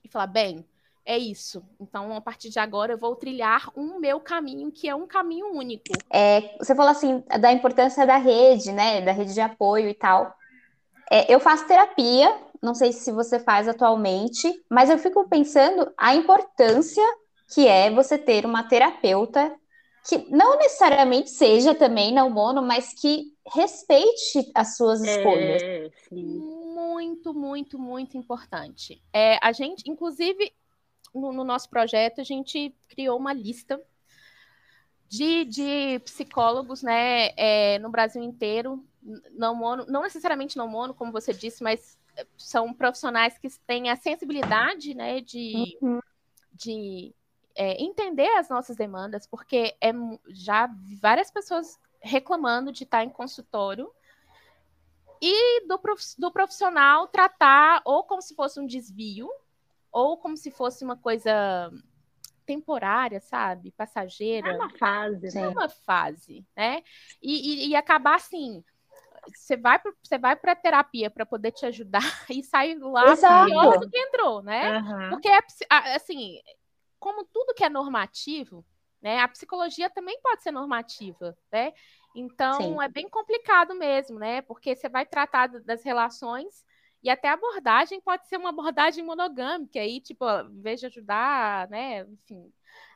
e falar, bem, é isso. Então, a partir de agora, eu vou trilhar um meu caminho, que é um caminho único. É, você falou assim da importância da rede, né? Da rede de apoio e tal. É, eu faço terapia, não sei se você faz atualmente, mas eu fico pensando a importância que é você ter uma terapeuta que não necessariamente seja também não mono, mas que respeite as suas é, escolhas. É, muito, muito, muito importante. É, a gente, inclusive, no, no nosso projeto, a gente criou uma lista de, de psicólogos né, é, no Brasil inteiro não mono, não necessariamente não mono, como você disse, mas eh, são profissionais que têm a sensibilidade, né, de, uhum. de é, entender as nossas demandas, porque é já várias pessoas reclamando de estar em consultório e do, do profissional tratar ou como se fosse um desvio ou como se fosse uma coisa temporária, sabe? Passageira. É uma fase. É uma fase, né? E, e, e acabar assim, você vai você vai para terapia para poder te ajudar e sai lá Exato. pior do que entrou, né? Uhum. Porque é assim, como tudo que é normativo, né? A psicologia também pode ser normativa, né? Então Sim. é bem complicado mesmo, né? Porque você vai tratar das relações e até a abordagem pode ser uma abordagem monogâmica, aí, tipo, em vez de ajudar, né, enfim,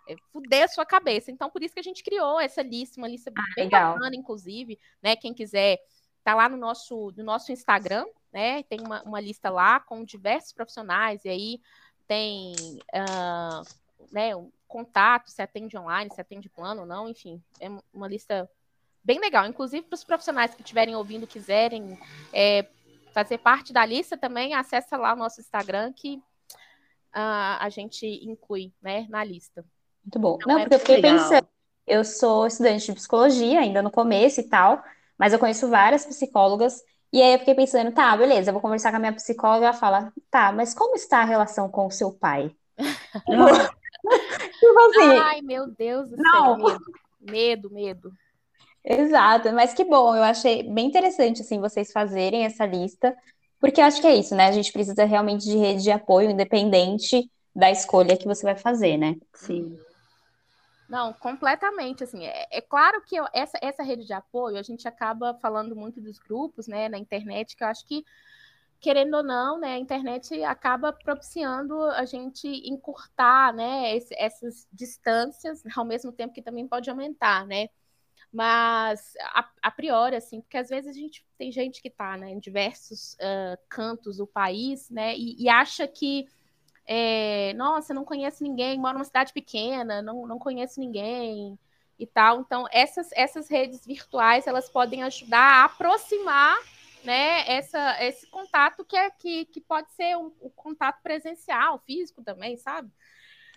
é, fuder a sua cabeça. Então, por isso que a gente criou essa lista, uma lista ah, bem legal. bacana, inclusive, né, quem quiser Tá lá no nosso, no nosso Instagram, né? Tem uma, uma lista lá com diversos profissionais, e aí tem uh, né, um contato, se atende online, se atende plano ou não, enfim, é uma lista bem legal. Inclusive, para os profissionais que estiverem ouvindo, quiserem é, fazer parte da lista também, acessa lá o nosso Instagram que uh, a gente inclui né, na lista. Muito bom. Então, não, é porque eu fiquei legal. pensando, eu sou estudante de psicologia, ainda no começo e tal, mas eu conheço várias psicólogas, e aí eu fiquei pensando, tá, beleza, eu vou conversar com a minha psicóloga, ela fala, tá, mas como está a relação com o seu pai? tipo assim. Ai, meu Deus do não. céu, medo, medo, medo. Exato, mas que bom, eu achei bem interessante, assim, vocês fazerem essa lista, porque eu acho que é isso, né? A gente precisa realmente de rede de apoio independente da escolha que você vai fazer, né? Sim. Não, completamente, assim, é, é claro que eu, essa, essa rede de apoio, a gente acaba falando muito dos grupos, né, na internet, que eu acho que, querendo ou não, né, a internet acaba propiciando a gente encurtar, né, esse, essas distâncias, ao mesmo tempo que também pode aumentar, né, mas a, a, priori, assim, porque às vezes a gente tem gente que está né, em diversos uh, cantos do país, né, e, e acha que é, nossa, não conheço ninguém, moro numa cidade pequena, não, não conheço ninguém e tal. Então, essas, essas redes virtuais, elas podem ajudar a aproximar né, essa, esse contato que, é, que, que pode ser o um, um contato presencial, físico também, sabe?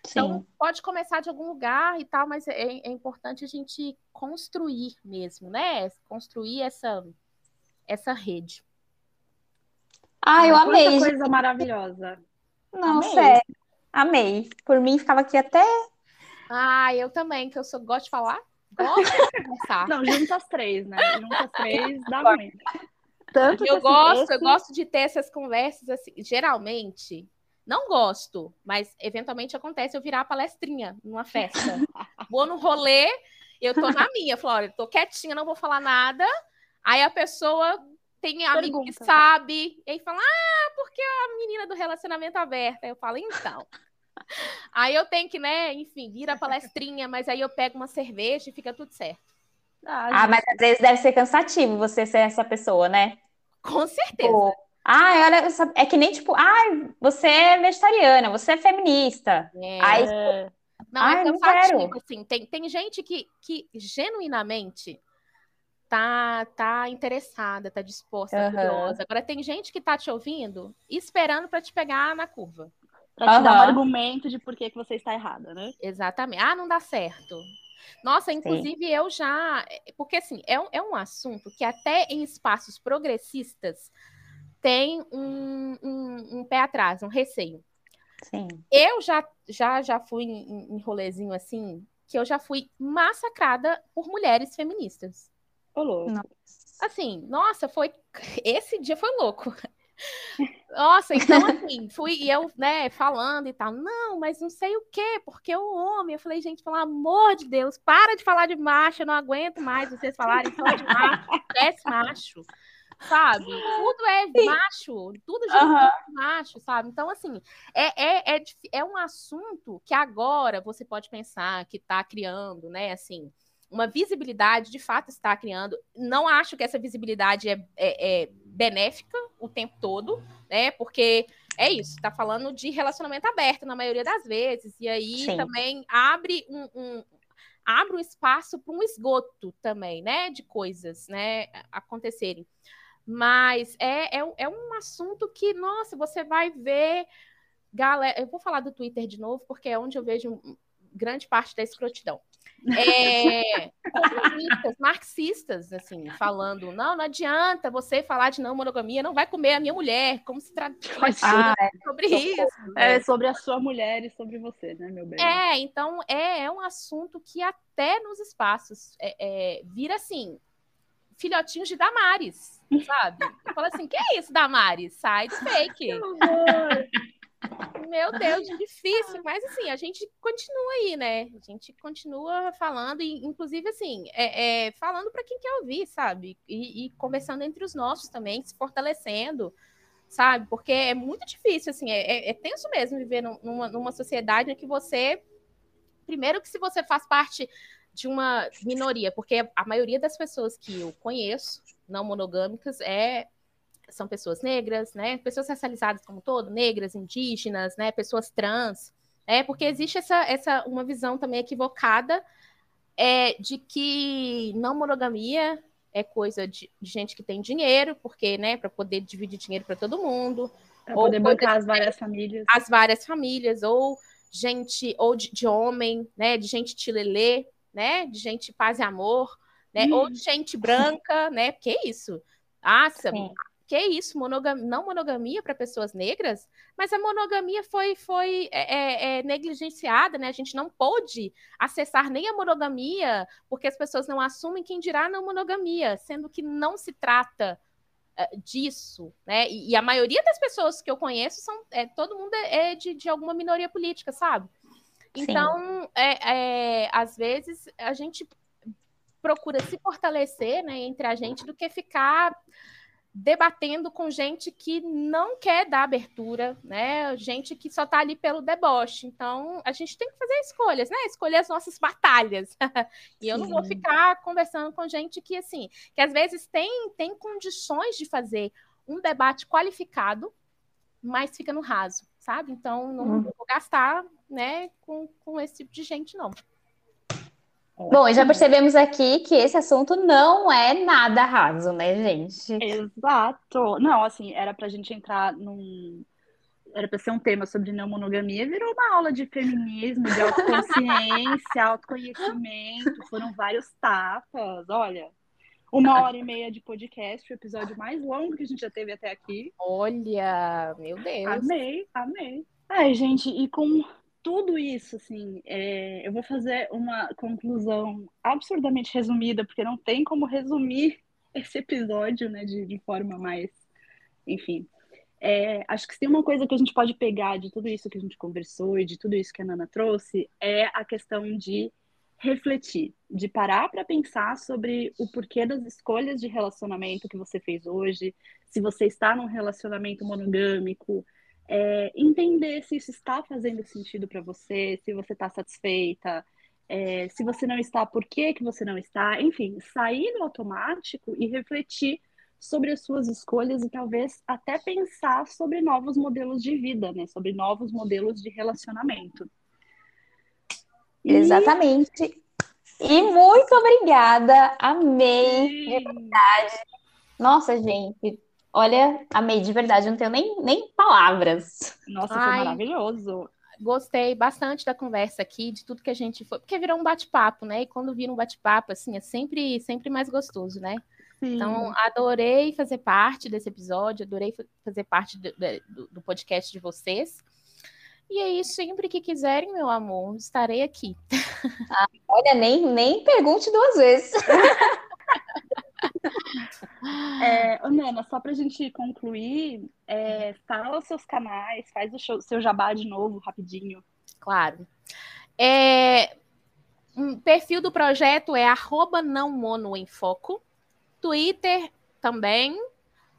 Então, Sim. pode começar de algum lugar e tal, mas é, é, importante a gente construir mesmo, né? Construir essa, essa rede. Ah, eu amei. Quanta coisa maravilhosa. Não, Amei. sério. Amei. Por mim, ficava aqui até. Ah, eu também, que eu sou, gosto de falar. Gosto de conversar. Não, junta as três, né? Junta as três, dá muito. Tanto eu gosto, esse... eu gosto de ter essas conversas assim, geralmente. Não gosto, mas eventualmente acontece eu virar palestrinha numa festa. Vou no rolê, eu tô na minha, Flora, tô quietinha, não vou falar nada. Aí a pessoa tem amigo Pergunta. que sabe, e aí fala: "Ah, porque a menina do relacionamento aberto". Aí eu falo: "Então, Aí eu tenho que, né, enfim, vir a palestrinha, mas aí eu pego uma cerveja e fica tudo certo. Ah, ah mas às vezes deve ser cansativo você ser essa pessoa, né? Com certeza. Pô. Ah, olha, é que nem tipo, ah, você é vegetariana, você é feminista. É. Aí, não, é cansativo, assim. Tem, tem gente que, que genuinamente tá, tá interessada, tá disposta, uhum. curiosa. Agora tem gente que tá te ouvindo esperando para te pegar na curva. Pra te uhum. dar um argumento de por que, que você está errada, né? Exatamente. Ah, não dá certo. Nossa, inclusive Sim. eu já. Porque assim, é um, é um assunto que até em espaços progressistas tem um, um, um pé atrás, um receio. Sim. Eu já, já, já fui em, em rolezinho assim, que eu já fui massacrada por mulheres feministas. Olô. Assim, nossa, foi. Esse dia foi louco. Nossa, então assim, fui e eu, né, falando e tal. Não, mas não sei o quê, porque o homem. Eu falei, gente, pelo amor de Deus, para de falar de macho, eu não aguento mais vocês falarem só de macho, é macho, sabe? Tudo é Sim. macho, tudo já uhum. é macho, sabe? Então, assim, é, é, é, é um assunto que agora você pode pensar que está criando, né, assim uma visibilidade de fato está criando. Não acho que essa visibilidade é, é, é benéfica o tempo todo, né? Porque é isso, está falando de relacionamento aberto na maioria das vezes, e aí Sim. também abre um, um abre um espaço para um esgoto também, né? De coisas, né? Acontecerem. Mas é, é, é um assunto que, nossa, você vai ver. Galera, eu vou falar do Twitter de novo, porque é onde eu vejo grande parte da escrotidão é, comunistas, marxistas, assim, falando, não, não adianta você falar de não monogamia, não vai comer a minha mulher, como se trata ah, é. sobre isso. É sobre a sua mulher e sobre você, né, meu bem? É, então é, é um assunto que até nos espaços é, é, vira assim, filhotinhos de Damares, sabe? Fala assim, que é isso, Damares? Sai de fake. Meu Deus, difícil. Mas assim, a gente continua aí, né? A gente continua falando, e inclusive assim, é, é falando para quem quer ouvir, sabe? E, e, conversando entre os nossos também, se fortalecendo, sabe? Porque é muito difícil, assim, é, é, é tenso mesmo viver numa, numa sociedade em que você. Primeiro, que se você faz parte de uma minoria, porque a maioria das pessoas que eu conheço, não monogâmicas, é são pessoas negras, né? Pessoas racializadas como todo, negras, indígenas, né? Pessoas trans, é porque existe essa, essa uma visão também equivocada é, de que não monogamia é coisa de, de gente que tem dinheiro, porque, né, para poder dividir dinheiro para todo mundo, para poder bancar as várias famílias, as várias famílias, ou gente, ou de, de homem, né, de gente tilelê, né, de gente paz e amor, né, hum. ou de gente branca, né, porque é isso. Ah, que é isso, monogamia, não monogamia para pessoas negras, mas a monogamia foi, foi é, é, é, negligenciada, né? A gente não pôde acessar nem a monogamia, porque as pessoas não assumem quem dirá não monogamia, sendo que não se trata uh, disso, né? E, e, a maioria das pessoas que eu conheço são é, todo mundo é, é de, de alguma minoria política, sabe? Então, é, é, às vezes a gente procura se fortalecer, né, entre a gente do que ficar debatendo com gente que não quer dar abertura, né? Gente que só está ali pelo deboche. Então, a gente tem que fazer escolhas, né? Escolher as nossas batalhas. e eu Sim. não vou ficar conversando com gente que, assim, que às vezes tem, tem condições de fazer um debate qualificado, mas fica no raso, sabe? Então, não hum. vou gastar, né, com, com esse tipo de gente, não. Bom, já percebemos aqui que esse assunto não é nada raso, né, gente? Exato. Não, assim, era pra gente entrar num. Era pra ser um tema sobre não monogamia, virou uma aula de feminismo, de autoconsciência, autoconhecimento. Foram vários tapas. Olha, uma hora e meia de podcast, o episódio mais longo que a gente já teve até aqui. Olha, meu Deus. Amei, amei. Ai, gente, e com tudo isso, assim, é, eu vou fazer uma conclusão absurdamente resumida, porque não tem como resumir esse episódio, né, de, de forma mais, enfim. É, acho que se tem uma coisa que a gente pode pegar de tudo isso que a gente conversou e de tudo isso que a Nana trouxe, é a questão de refletir, de parar para pensar sobre o porquê das escolhas de relacionamento que você fez hoje, se você está num relacionamento monogâmico, é, entender se isso está fazendo sentido para você, se você está satisfeita, é, se você não está, por que, que você não está, enfim, sair do automático e refletir sobre as suas escolhas e talvez até pensar sobre novos modelos de vida, né? Sobre novos modelos de relacionamento. Exatamente. E muito obrigada, amei, Sim. de verdade. Nossa, gente, olha, amei de verdade, não tenho nem, nem palavras. Nossa, Ai, foi maravilhoso. Gostei bastante da conversa aqui, de tudo que a gente foi, porque virou um bate-papo, né? E quando vira um bate-papo, assim, é sempre, sempre mais gostoso, né? Sim. Então, adorei fazer parte desse episódio, adorei fazer parte do, do, do podcast de vocês. E aí, sempre que quiserem, meu amor, estarei aqui. Ah, olha, nem, nem pergunte duas vezes. É, Nana, só para a gente concluir, é, fala os seus canais, faz o show, seu jabá de novo, rapidinho. Claro. É, um perfil do projeto é arroba não mono em foco. Twitter também,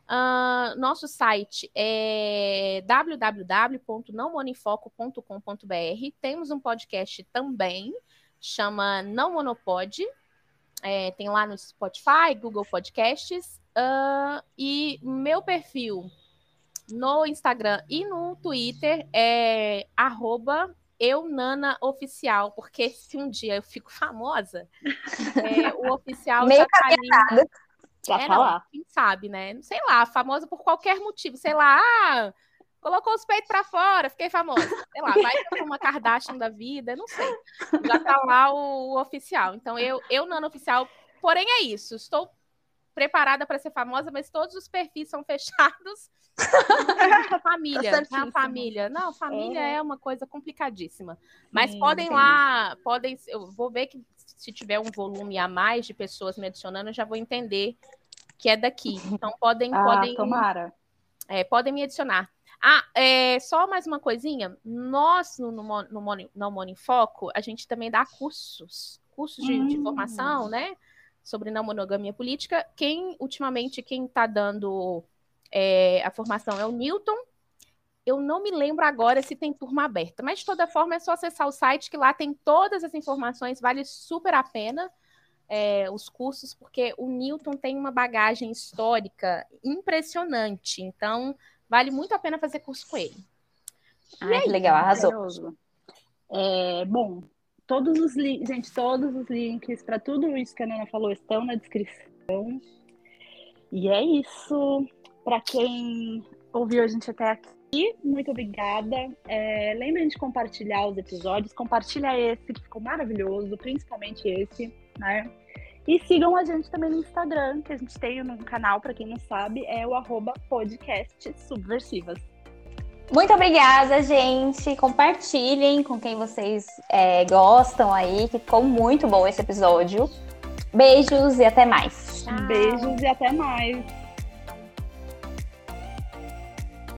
Uh, nosso site é www.nãomonifoco.com.br. Temos um podcast também, chama Não Monopod. É, tem lá no Spotify, Google Podcasts. Uh, e meu perfil no Instagram e no Twitter é arroba eunanaoficial, porque se um dia eu fico famosa, é, o oficial Meio já tá ali Pra é, falar. Não, quem sabe, né? Sei lá, famosa por qualquer motivo. Sei lá, ah, colocou os peitos para fora, fiquei famosa. Sei lá, vai ser uma Kardashian da vida, não sei. Já tá lá o, o oficial. Então, eu, eu não oficial. Porém, é isso. Estou preparada para ser famosa, mas todos os perfis são fechados. família, tá família. Não, família é. é uma coisa complicadíssima. Mas Sim, podem entendi. lá, podem. Eu vou ver que se tiver um volume a mais de pessoas me adicionando, eu já vou entender que é daqui. Então podem, ah, podem, tomara. É, podem me adicionar. Ah, é, só mais uma coisinha. Nós, no, no, no, no Morning Foco, a gente também dá cursos, cursos de, hum. de formação, né? Sobre não monogamia política. Quem, ultimamente, quem está dando é, a formação é o Newton. Eu não me lembro agora se tem turma aberta, mas de toda forma é só acessar o site que lá tem todas as informações, vale super a pena é, os cursos, porque o Newton tem uma bagagem histórica impressionante, então vale muito a pena fazer curso com ele. Ah, que legal, arrasou. É, bom, todos os links, gente, todos os links para tudo isso que a Nana falou estão na descrição. E é isso. Para quem ouviu a gente até aqui, muito obrigada. É, lembrem de compartilhar os episódios. Compartilha esse, que ficou maravilhoso, principalmente esse, né? E sigam a gente também no Instagram, que a gente tem um canal, para quem não sabe, é o arroba podcast subversivas. Muito obrigada, gente. Compartilhem com quem vocês é, gostam aí, que ficou muito bom esse episódio. Beijos e até mais. Tchau. Beijos e até mais.